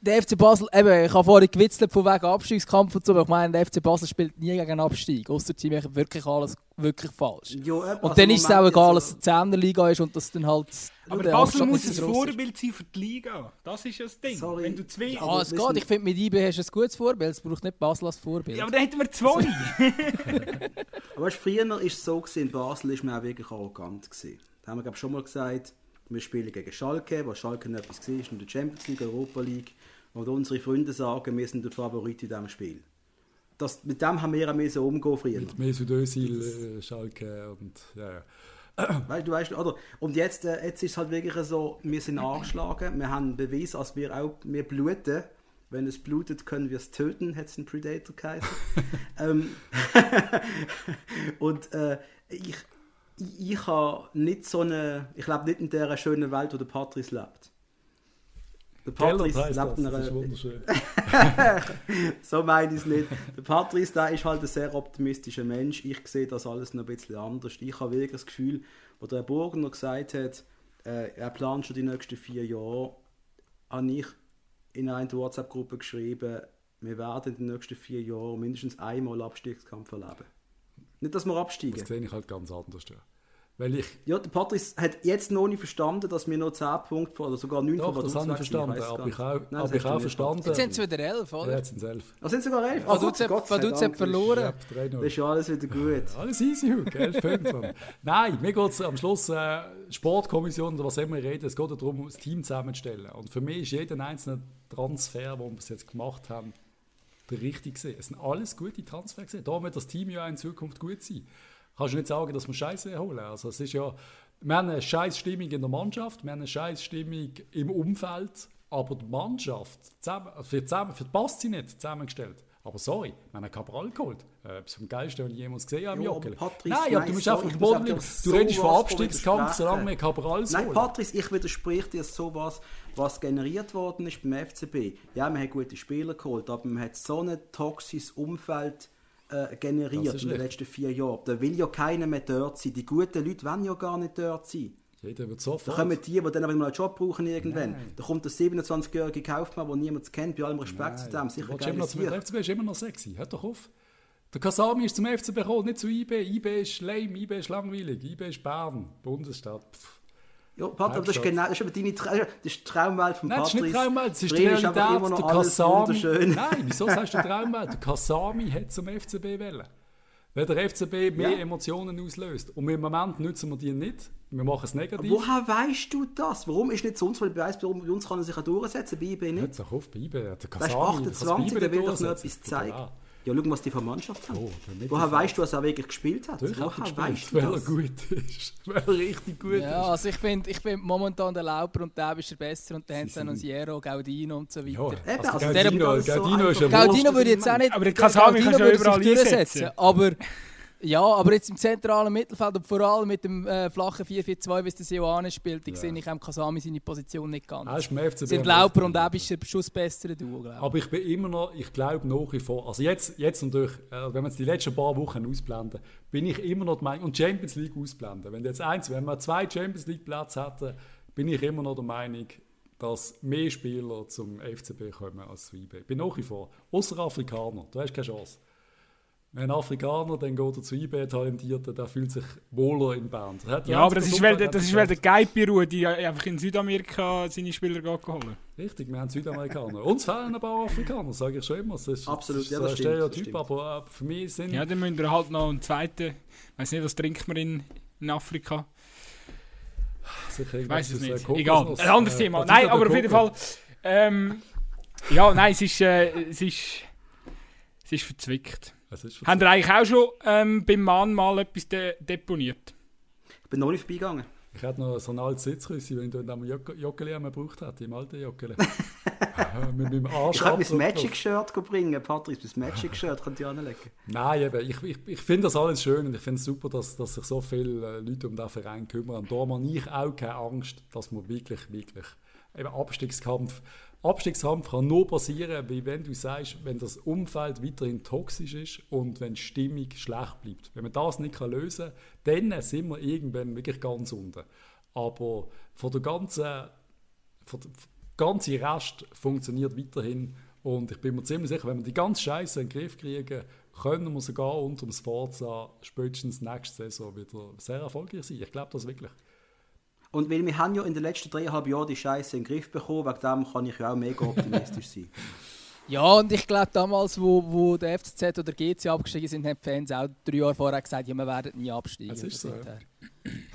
der FC Basel, eben, ich habe vorhin gewitzelt von wegen Abstiegskampf und so, aber ich meine, der FC Basel spielt nie gegen Abstieg, außer sie machen wirklich alles wirklich falsch. Jo, eben, und also dann ist es auch egal, dass es eine 10er Liga ist und dass dann halt... Aber der Basel Abstand muss ein ist. Vorbild sein für die Liga. Das ist ja das Ding. Sorry. Wenn du zwei... Ja, Ah, es geht. Ich finde, mit IB hast du ein gutes Vorbild. Es braucht nicht Basel als Vorbild. Ja, aber dann hätten wir zwei. Aber weißt, früher war es so, gewesen, in Basel ist man auch wirklich arrogant. Gewesen. Da haben wir glaub, schon mal gesagt, wir spielen gegen Schalke, was Schalke nicht etwas war, ist in der Champions League, Europa League. Und unsere Freunde sagen, wir sind der Favorit in diesem Spiel. Das, mit dem haben wir müssen umgehen früher. Mesut Özil, äh, Schalke und ja, ja. Weißt, du weißt, oder? Und jetzt, äh, jetzt ist es halt wirklich so, wir sind angeschlagen, wir haben Beweis, dass wir auch, wir bluten. Wenn es blutet, können wir es töten, hat es ein Predator geheißen. ähm, und äh, ich, ich, ich habe nicht so eine, ich lebe nicht in der schönen Welt, wo der Patrice lebt. Der Patrice lebt das, in einer, wunderschön. so meine ich es nicht. Der Patrice, der ist halt ein sehr optimistischer Mensch. Ich sehe das alles noch ein bisschen anders. Ich habe wirklich das Gefühl, wo der Burgner gesagt hat, äh, er plant schon die nächsten vier Jahre, habe ich in einer WhatsApp-Gruppe geschrieben, wir werden in den nächsten vier Jahren mindestens einmal Abstiegskampf erleben. Nicht, dass wir absteigen. Das sehe ich halt ganz anders. Ja. Weil ich, Ja, der Patrice hat jetzt noch nicht verstanden, dass wir noch 10 Punkte vor, oder sogar 9 doch, das der habe ich verstanden, weiss aber ich auch, nicht. Nein, aber ich auch verstanden. Jetzt sind es wieder elf, Ja, oder? jetzt sind es elf. Ah, sind sogar 11? Vaduz hat- Gott Vaduz sei hat Dank, verloren. Ja, Das 3-0. ist alles wieder gut. Alles easy, Hug, elf Punkte. Mann. Nein, mir geht es am Schluss, äh, Sportkommission oder was immer wir reden, es geht darum, das Team zusammenzustellen. Und für mich ist jeder einzelne Transfer, den wir bis jetzt gemacht haben, der richtige. Es sind alles gute Transfer gewesen. Da wird das Team ja in Zukunft gut sein. Kannst du nicht sagen, dass wir Scheiße holen. Also es ist ja, wir haben eine scheiß Stimmung in der Mannschaft, wir haben eine scheiß Stimmung im Umfeld, aber die Mannschaft, zusammen, für, zusammen, für die passt sie nicht zusammengestellt. Aber sorry, wir haben einen Cabral geholt. Äh, das ist vom Geilsten, den ich jemals gesehen habe Patrice, Nein, aber du musst einfach muss Boden bleiben. Du so redest von was Abstiegskampf, solange wir Cabrals Nein, holen. Patrice, ich widerspreche dir sowas, was generiert worden ist beim FCB. Ja, man hat gute Spieler geholt, aber man hat so ein toxisches Umfeld äh, generiert in den letzten vier Jahren. Da will ja keiner mehr dort sein. Die guten Leute wollen ja gar nicht dort sein. Jeder wird Da sofort. kommen die, die dann aber mal einen Job brauchen irgendwann. Da kommt der 27-jährige Kaufmann, den niemand kennt, bei allem Respekt zu dem. Sicher geil immer noch Sieg. FCB ist immer noch sexy. Hört doch auf. Der Kasami ist zum FCB gekommen, nicht zu IB. IB ist lame, IB ist langweilig. IB ist Bern, Bundesstadt. Pff. Ja, Pat, aber das ist genau, das ist aber deine Tra das ist die Traumwelt von Nein, das ist nicht Traumwelt, das ist die Drin ist Realität. immer Der noch alles Kasami. Nein, wieso sagst du Traumwelt? Der Kasami hat zum FCB wollen. Weil der FCB mehr Ja. Emotionen auslöst. Und im Moment nutzen wir die nicht. Wir machen es negativ. Woher weißt du das? Warum ist nicht sonst? Weil bei uns, bei uns kann er sich auch durchsetzen, bei IB nicht. Hört doch auf, bei IB. Der Weißt Kasami, der kann 28, bei der will doch noch etwas zeigen. Ja, schau, was die von Mannschaft haben. Oh. Woher weißt du, dass er wirklich gespielt hat? Natürlich er Woher weißt du weil er gut ist. Weil er richtig gut Ja, ist. also ich finde ich find momentan der Lauper und der ist der besser und dann haben sie noch Siero, Gaudino und so Ja, weiter. Eben, also also Gaudino, alles so Gaudino Gaudino würde ich jetzt auch nicht. Aber den Kasami Gaudino kannst du würde überall sich einsetzen. Aber ja, aber jetzt im zentralen Mittelfeld und vor allem mit dem äh, flachen 4-4-2, wie es der Sioane spielt, ich sehe ich am Kasami seine Position nicht ganz. Er ist beim FCB sind Lauper und. Ebischer schon das bessere Duo, glaube ich. Aber ich bin immer noch, ich glaube nach wie vor, also jetzt, jetzt natürlich, äh, wenn wir jetzt die letzten paar Wochen ausblenden, bin ich immer noch der Meinung, und Champions League ausblenden, wenn jetzt eins, wenn wir zwei Champions League Plätze hätten, bin ich immer noch der Meinung, dass mehr Spieler zum FCB kommen als zu IB. Bin nach wie vor. Außer Afrikaner, du hast keine Chance. Wenn ein Afrikaner, dann geht er zu IB talentierter, der fühlt sich wohler in Bern. Das hat Ja, aber das ist, weil, das hat ist, weil der. Geipiru, die einfach in Südamerika seine Spieler geht holen. Richtig, wir haben Südamerikaner. Uns fehlen ein paar Afrikaner, sage ich schon immer. Das ist, Absolut, das ist ja, das ein stimmt, das Stereotyp, stimmt. aber äh, für mich sind... Ja, dann müssen wir halt noch einen zweiten. Ich weiß nicht, was trinkt man in, in Afrika? sicher Ich weiß es nicht. äh, Kokosnuss, Egal, ein anderes äh, Thema. Batida Nein, aber auf jeden Fall. Ähm, ja, nein, es ist, äh, es ist, es ist verzwickt. Ist Habt ihr eigentlich auch schon ähm, beim Mann mal etwas de deponiert? Ich bin noch nicht vorbeigegangen. Ich hätte noch so ein altes Sitzrüssi, wenn du am Jok- Joggeli gebraucht hättest, im alten Joggeli. mit meinem Arsch Ich könnte mein Magic-Shirt bringen, Patrice. Mein Magic-Shirt könnt ihr anlegen. Nein, eben, ich, ich, ich finde das alles schön und ich finde es super, dass, dass sich so viele äh, Leute um diesen Verein kümmern. Und da habe ich auch keine Angst, dass man wirklich, wirklich eben Abstiegskampf, Abstiegskampf kann nur passieren, wenn du sagst, wenn das Umfeld weiterhin toxisch ist und wenn die Stimmung schlecht bleibt. Wenn man das nicht lösen kann, dann sind wir irgendwann wirklich ganz unten. Aber von der ganzen von der ganze Rest funktioniert weiterhin. Und ich bin mir ziemlich sicher, wenn wir die ganze Scheiße in den Griff kriegen, können wir sogar unter dem Forza spätestens nächste Saison wieder sehr erfolgreich sein. Ich glaube das wirklich. Und weil wir haben ja in den letzten dreieinhalb Jahren die Scheiße in den Griff bekommen, wegen dem kann ich ja auch mega optimistisch sein. Ja, und ich glaube, damals, wo, wo der FCZ oder GC abgestiegen sind, haben die Fans auch drei Jahre vorher gesagt, ja, wir werden nie absteigen. Das ist so. Ja.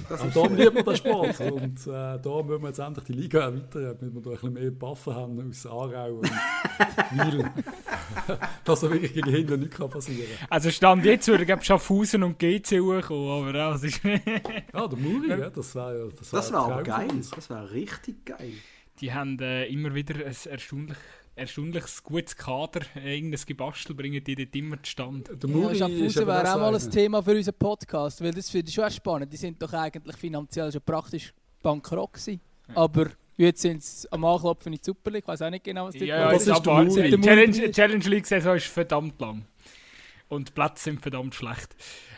Das und darum liebt man den Sport. Und äh, da müssen wir jetzt endlich die Liga erweitern, damit wir da ein bisschen mehr Buffen haben aus Aarau und Wiel. Dass da wirklich gegen hinten nichts passieren kann. Also Stand jetzt würde ich Schaffhausen und GC hochkommen, aber das ist... ja, der Muri, ja, das wäre ja... Das, wäre aber geil, das wäre richtig geil. Die haben äh, immer wieder ein erstaunlich erstaunliches gutes Kader, irgendein Gebastel bringen die dort immer zustande. Der Muri ja, Schaffhausen wäre auch mal ein Thema für unseren Podcast, weil das finde ich schon spannend. Die sind doch eigentlich finanziell schon praktisch bankrott gewesen. Ja. Aber jetzt sind sie am Anklopfen in die Super League, ich weiß auch nicht genau, was die ja, ja, das ist der Muri. Die Challenge, Challenge League-Saison ist verdammt lang. Und die Plätze sind verdammt schlecht.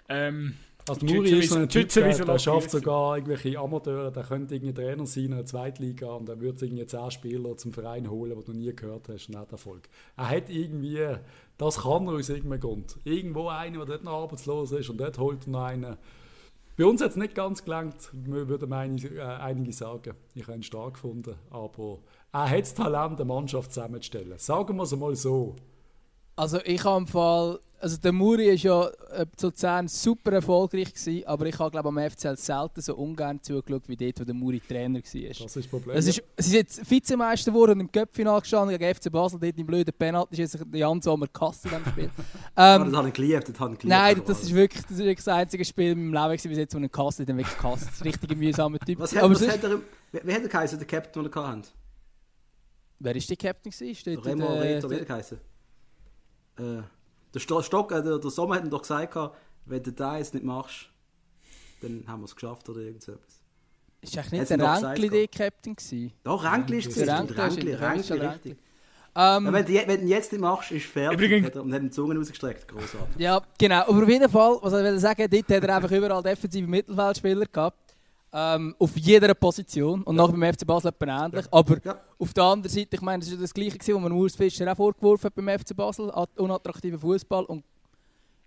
Ähm, also Muri ist so ein Typ, der, der schafft sogar irgendwelche Amateure, der könnte irgendwie Trainer sein in der Zweitliga und er würde irgendwie 10 Spieler zum Verein holen, die du nie gehört hast und hat Erfolg. Er hat irgendwie, das kann er aus irgendeinem Grund. Irgendwo einer, der dort noch arbeitslos ist und dort holt er noch einen. Bei uns hat es nicht ganz gelangt, würden einige, äh, einige sagen. Ich habe ihn stark gefunden, aber er hat das Talent, eine Mannschaft zusammenzustellen. Sagen wir es mal so. Also ich habe im Fall also der Muri war ja äh, zu Luzern super erfolgreich, gewesen, aber ich habe glaube am FCL selten so ungern zugeschaut, wie dort, wo der Muri Trainer war. Das ist das Problem. Es ist, sie sind jetzt Vizemeister geworden und im Köpfinal gestanden gegen FC Basel, dort im blöden Penalty ist der Jan Sommer Kass in diesem Spiel. ähm, das habe ich geliebt, das habe ich geliebt. Nein, das ist, wirklich, das ist wirklich das einzige Spiel in meinem Leben, bis jetzt, wo ein Kass dann wirklich ist ein richtiger mühsamer Typ. Was hat, aber was hat er, wie hat er geheißen, der Captain, den er hatte? Wer war der Captain? Steht Remo Reto, wie hat er geheißen? Äh, der, Stock, äh, der, der Sommer hat ihm doch gesagt, wenn du das jetzt nicht machst, dann haben wir es geschafft oder irgend so etwas. Ist eigentlich nicht der Ränkli der Captain gewesen? Doch, Ränkli ist es. Ränkli, Ränkli, richtig. Ähm, ja, wenn, du, wenn du jetzt nicht machst, ist fertig. Übrigens, und hat die Zunge ausgestreckt. Großartig. Ja, genau. Aber auf jeden Fall, was ich will sagen, dort hat er einfach überall defensive Mittelfeldspieler gehabt. Ähm, auf jeder Position. Und ja. nachher beim FC Basel etwa ähnlich. Ja. Aber ja. auf der anderen Seite, ich meine, das war das Gleiche, was man Urs Fischer auch vorgeworfen hat beim FC Basel, unattraktiver Fußball. Und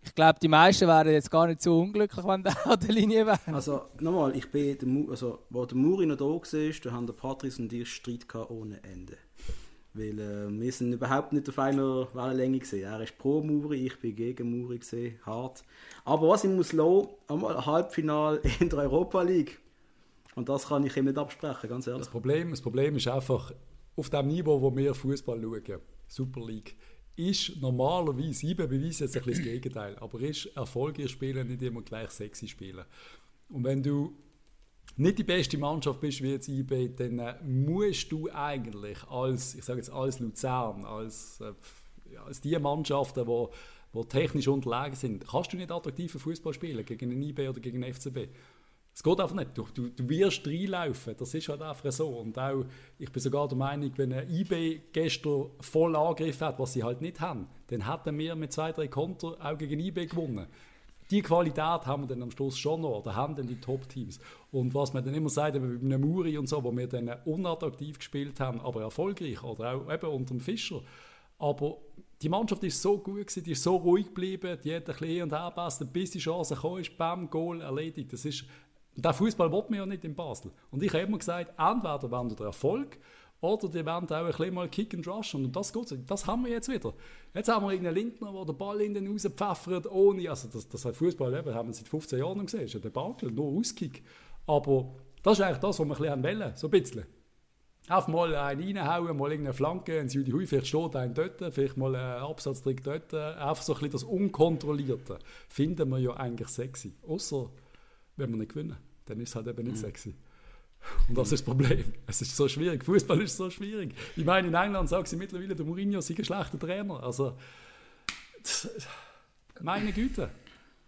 ich glaube, die meisten wären jetzt gar nicht so unglücklich, wenn der an der Linie wäre. Also, nochmal, ich bin, der, also, wo der Muri noch da war, da haben der Patrice und ich Streit ohne Ende. Weil äh, wir sind überhaupt nicht auf einer Wellenlänge gesehen. Er ist pro Muri, ich bin gegen Muri gesehen, hart. Aber was ich muss lassen, einmal Halbfinal in der Europa League. Und das kann ich ihm nicht absprechen, ganz ehrlich. Das Problem, das Problem ist einfach, auf dem Niveau, wo wir Fußball schauen, Super League, ist normalerweise, ich beweise jetzt ein bisschen das Gegenteil, aber ist erfolgreich spielen nicht immer gleich sexy spielen. Und wenn du nicht die beste Mannschaft bist wie jetzt IB, dann äh, musst du eigentlich als, ich sage jetzt als Luzern, als, äh, als die Mannschaften, die die technisch unterlegen sind, kannst du nicht attraktiven Fußball spielen gegen einen IB oder gegen einen FCB. Es geht einfach nicht. Du, du, du wirst reinlaufen. Das ist halt einfach so. Und auch, ich bin sogar der Meinung, wenn ein IB gestern voll Angriff hat, was sie halt nicht haben, dann hätten wir mit zwei, drei Konter auch gegen IB gewonnen. Die Qualität haben wir dann am Schluss schon noch, oder haben dann die Top-Teams. Und was man dann immer sagt, eben mit einem Muri und so, wo wir dann unattraktiv gespielt haben, aber erfolgreich, oder auch eben unter dem Fischer. Aber die Mannschaft ist so gut gewesen, die ist so ruhig geblieben, die hat ein bisschen und her bis die Chance gekommen ist, bam, Goal erledigt. Das ist und der Fußball will man ja nicht in Basel. Und ich habe immer gesagt, entweder werden der Erfolg oder die werden auch ein bisschen mal Kick and Rush. Und das geht Das haben wir jetzt wieder. Jetzt haben wir irgendeinen Lindner, der den Ball in den rauspfeffert, ohne, also das, das hat Fußball eben, haben wir seit 15 Jahren gesehen, das ist ein Debakel, nur Auskick. Aber das ist eigentlich das, was wir ein bisschen wollen, so ein bisschen. Einfach mal einen reinhauen, mal irgendeine Flanke, ein Südi Hui, vielleicht steht ein dort, vielleicht mal einen Absatztrick dort. Einfach so ein bisschen das Unkontrollierte finden wir ja eigentlich sexy. Außer wenn wir nicht gewinnen, dann ist es halt eben nicht mhm. sexy. Und das ist das Problem. Es ist so schwierig. Fußball ist so schwierig. Ich meine, in England sagen sie mittlerweile, der Mourinho sei ein schlechter Trainer. Also, meine Güte.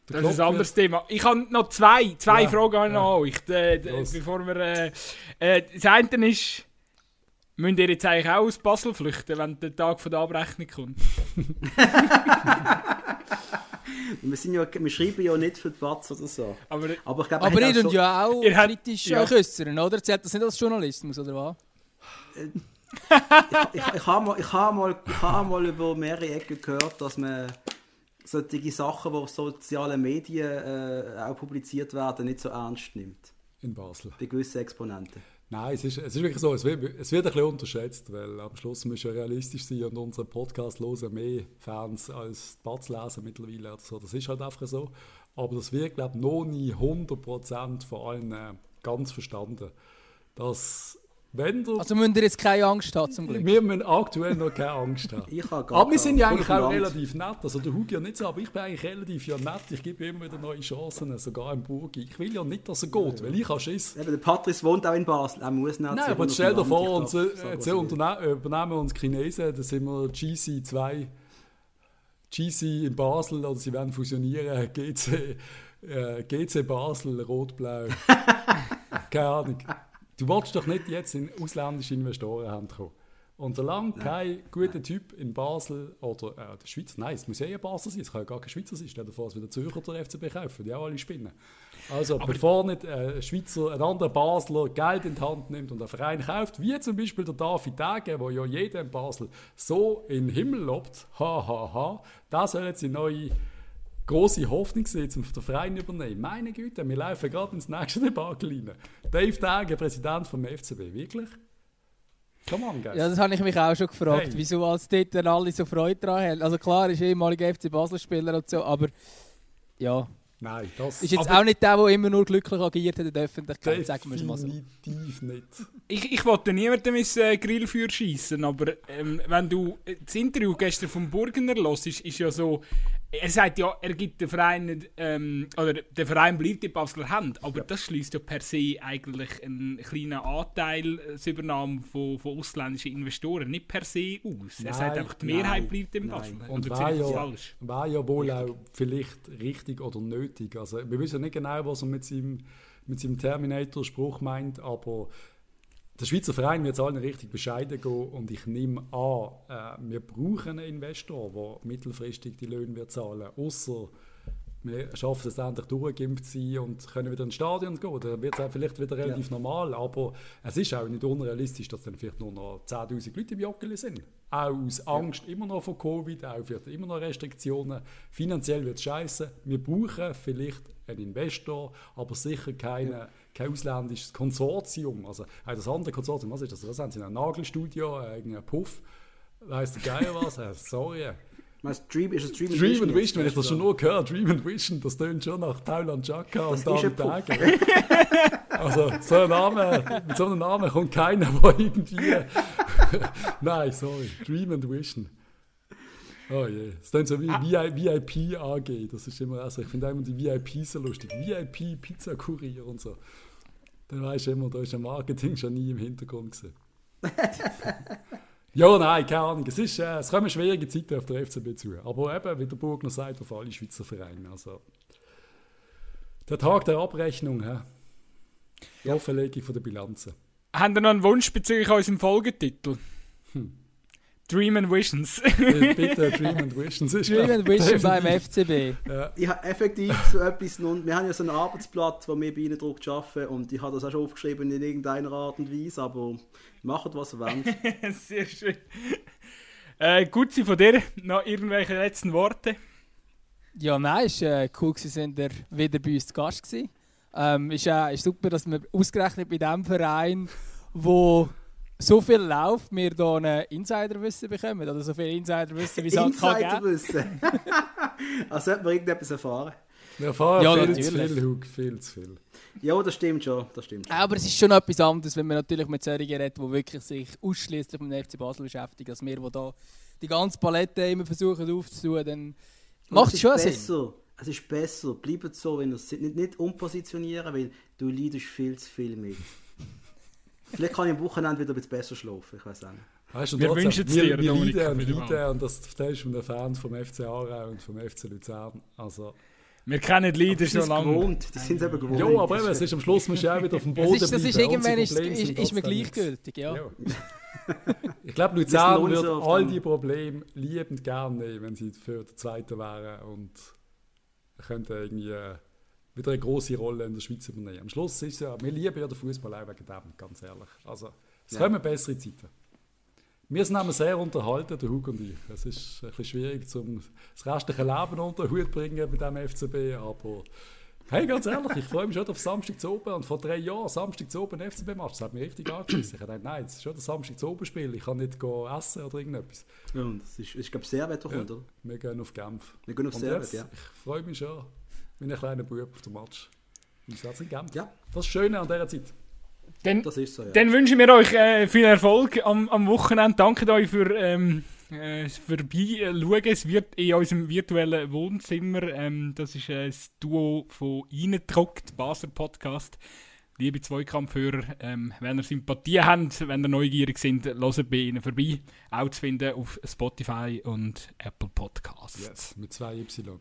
Das ist ein anderes Thema. Ich habe noch zwei, zwei ja, Fragen an ja. euch, äh, bevor wir... Äh, äh, das eine ist, müsst ihr jetzt eigentlich auch aus Basel flüchten, wenn der Tag von der Abrechnung kommt? wir, sind ja, wir schreiben ja nicht für die Batz oder so. Aber, aber ich glaube, aber ihr so, ja auch ihr kritisch ja. äußern, oder? Zählt das nicht als Journalismus, oder was? Äh, ich, ich, ich habe mal, ich hab mal, hab mal über mehrere Ecken gehört, dass man solche Sachen, die auf sozialen Medien äh, auch publiziert werden, nicht so ernst nimmt. In Basel. Bei gewissen Exponenten. Nein, es ist, es ist wirklich so, es wird, es wird ein bisschen unterschätzt, weil am Schluss müssen wir realistisch sein und unseren Podcast hören mehr Fans als Batz lesen mittlerweile oder so. Das ist halt einfach so. Aber das wird, glaube ich, noch nie 100% von allen äh, ganz verstanden. Dass wenn du, also müsst ihr jetzt keine Angst haben zum Glück? Wir müssen aktuell noch keine Angst haben. ich habe gar aber wir sind ja eigentlich auch relativ nett. Also der Hugi ja nicht so, aber ich bin eigentlich relativ ja nett. Ich gebe immer wieder neue Chancen, sogar im Burgi. Ich will ja nicht, dass er geht, ja. weil ich habe Schiss. Eben, der Patrice wohnt auch in Basel, er muss nicht. Nein, aber stell dir vor, uns, jetzt übernehmen uns Chinesen, da sind wir GC2, GC in Basel, oder sie werden fusionieren, GC, äh, GC Basel, Rot-Blau. Keine Ahnung. Du wolltest doch nicht jetzt in ausländische Investoren kommen. Und solange kein guter Typ in Basel oder äh, der Schweizer, nein, es muss ja Basel sein, es kann ja gar kein Schweizer sein, stell dir vor, es wird der Zürcher der FCB kaufen, die auch alle spinnen. Also Aber bevor nicht äh, ein Schweizer, ein anderer Basler Geld in die Hand nimmt und einen Verein kauft, wie zum Beispiel der David Dage, wo ja jeder in Basel so in den Himmel lobt, ha ha ha, da soll jetzt die neue große Hoffnung sehen, um den Verein übernehmen. Meine Güte, wir laufen gerade ins nächste Debakel rein. Dave Dage, Präsident vom FCB, wirklich? Come on, guys. Ja, das habe ich mich auch schon gefragt, hey. wieso als dort alle so Freude daran haben. Also klar, ist ehemaliger FC Basel-Spieler und so, aber ja, Nein, das ist jetzt auch nicht der, der immer nur glücklich agiert hat in der Öffentlichkeit, sagen wir es mal so. Definitiv nicht. Ich, ich wollte niemandem ins äh, Grillfeuer schießen, aber ähm, wenn du das Interview gestern vom Burgener hörst, ist, ist ja so, er sagt ja, er gibt den Verein ähm, oder der Verein bleibt in Basler Hand, aber ja. das schließt ja per se eigentlich einen kleinen Anteil äh, Übernahme von, von ausländischen Investoren nicht per se aus. Nein, er sagt einfach, die Mehrheit nein, bleibt in Basel. Und war ja, falsch? war ja wohl auch vielleicht richtig oder nötig. Also, wir wissen nicht genau, was er mit seinem, mit seinem Terminator-Spruch meint, aber der Schweizer Verein wird es allen richtig bescheiden gehen und ich nehme an, äh, wir brauchen einen Investor, der mittelfristig die Löhne wird zahlen außer wir schaffen es endlich durchgeimpft zu sein und können wieder ins Stadion gehen. Dann wird es vielleicht wieder relativ ja. normal, aber es ist auch nicht unrealistisch, dass dann vielleicht nur noch 10'000 Leute im Joggeli sind. Auch aus Angst ja. immer noch vor Covid, auch vielleicht immer noch Restriktionen. Finanziell wird es scheiße. Wir brauchen vielleicht einen Investor, aber sicher keine... Ja kein ausländisches Konsortium. Also auch das andere Konsortium, was ist das? Was haben sie? Ein Nagelstudio, ein Puff, weißt du geil was? Äh, sorry. Meinst, Dream, ist es Dream, Dream and Vision? Wenn ich das schon nur höre, Dream and Vision, das tönt schon nach Thailand Chaka und David Tage. also so ein Name, mit so einem Namen kommt keiner, der irgendwie... Nein, sorry, Dream and Vision. Oh je, das ist so wie ah. VIP AG, das ist immer, also ich finde immer die VIP so lustig. VIP Pizza Kurier und so. Dann weißt du immer, da ist ein Marketing schon nie im Hintergrund gesehen. ja, nein, keine Ahnung. Es, ist, äh, es kommen schwierige Zeiten auf der FCB zu. Aber eben, wie der Burgner sagt, auf alle Schweizer Vereine. Also, der Tag der Abrechnung, hä? die ja. Offenlegung von der Bilanzen. Haben Sie noch einen Wunsch bezüglich unserem Folgetitel? Hm. Dream and Visions. Bitte, Dream and Visions. Dream and Visions beim FCB. Ja. Ich habe effektiv so etwas, nun, wir haben ja so ein Arbeitsblatt, das wir bei Ihnen druckt arbeiten und ich habe das auch schon aufgeschrieben in irgendeiner Art und Weise, aber macht was ihr wollt. Sehr schön. Äh, gut, Sie von dir noch irgendwelche letzten Worte? Ja, nein, es war äh, cool, dass Sie wieder bei uns zu Gast waren. Ähm, ist, äh, ist super, dass wir ausgerechnet bei diesem Verein, wo so viel Lauf wir hier ein Insiderwissen bekommen. Oder so viel Insiderwissen, wie es halt kann Insiderwissen? also sollte man irgendetwas erfahren. Wir erfahren ja, viel natürlich. zu viel, Hug, viel zu viel. Ja, das stimmt schon. Das stimmt schon. Aber es ist schon etwas anderes, wenn man natürlich mit solchen reden, die wirklich sich ausschließlich mit dem FC Basel beschäftigen, als wir, die da die ganze Palette immer versuchen aufzutun, dann macht es schon besser. Sinn. Es ist besser, bleibt so, wenn ihr nicht, nicht umpositionieren, weil du leidest viel zu viel mit. Vielleicht kann ich am Wochenende wieder ein bisschen besser schlafen, ich weiß auch nicht. Weißt du, wir wünschen es dir, wir Dominik. Wir leiden und das verstehst du mit Fan vom FC Aarau und vom FC Luzern. Also, wir kennen die Leute schon lange. Gewohnt. Die sind eben gewohnt. Ja, aber eben, es ist am Schluss musst du auch wieder auf dem Boden das ist, das ist irgendwann ist, ist, ist, mir gleichgültig, ja. ja. ich glaube, Luzern würde all die Probleme liebend gerne nehmen, wenn sie für den Zweiten wären und könnten irgendwie wieder eine große Rolle in der Schweiz übernehmen. Am Schluss ist ja, wir lieben ja den Fußball auch wegen dem, ganz ehrlich. Also, es ja. kommen bessere Zeiten. Wir sind sehr unterhalten, der Hug und ich. Es ist ein bisschen schwierig, zum das restliche Leben unter den Hut zu bringen bei diesem FCB, aber hey, ganz ehrlich, ich freue mich schon auf Samstag zu oben und vor drei Jahren Samstag zu oben FCB-Match, das hat mich richtig angeschissen. Ich gedacht, nein, es ist schon das Samstag zu oben Spiel, ich kann nicht essen oder irgendetwas. Ja, und das ist, ich glaube, Servet doch, ja, oder? Wir gehen auf Genf. Wir gehen auf Servet, ja. Ich freue mich schon, wie ein kleiner Bub auf den Match. Auswärts in Genf. Ja. Das Schöne an dieser Zeit. Dann, so, ja. dann wünschen wir euch äh, viel Erfolg am, am Wochenende. Danke euch für ähm, äh, vorbeischauen. Es wird in unserem virtuellen Wohnzimmer. Ähm, das ist äh, das Duo von Eindruckt, Basler Podcast. Liebe Zweikampfhörer, ähm, wenn ihr Sympathie habt, wenn ihr neugierig sind, hört bei ihnen vorbei. Auch zu finden auf Spotify und Apple Podcasts. Yes, mit zwei Y.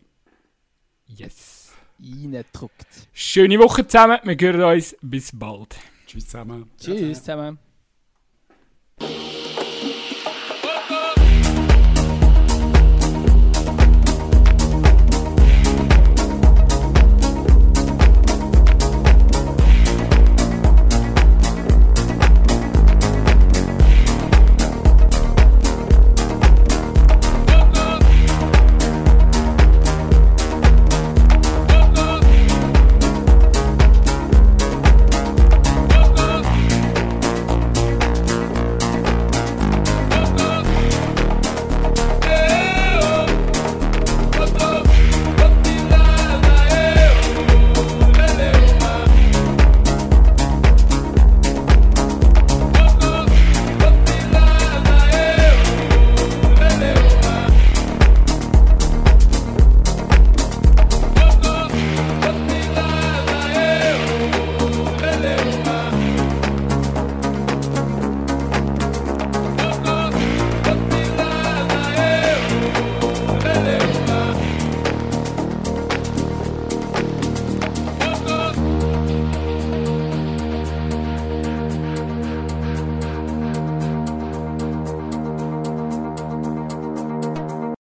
Yes reindruckt. Schöne Woche zusammen, wir hören uns. Bis bald. Tschüss zusammen. Tschüss zusammen.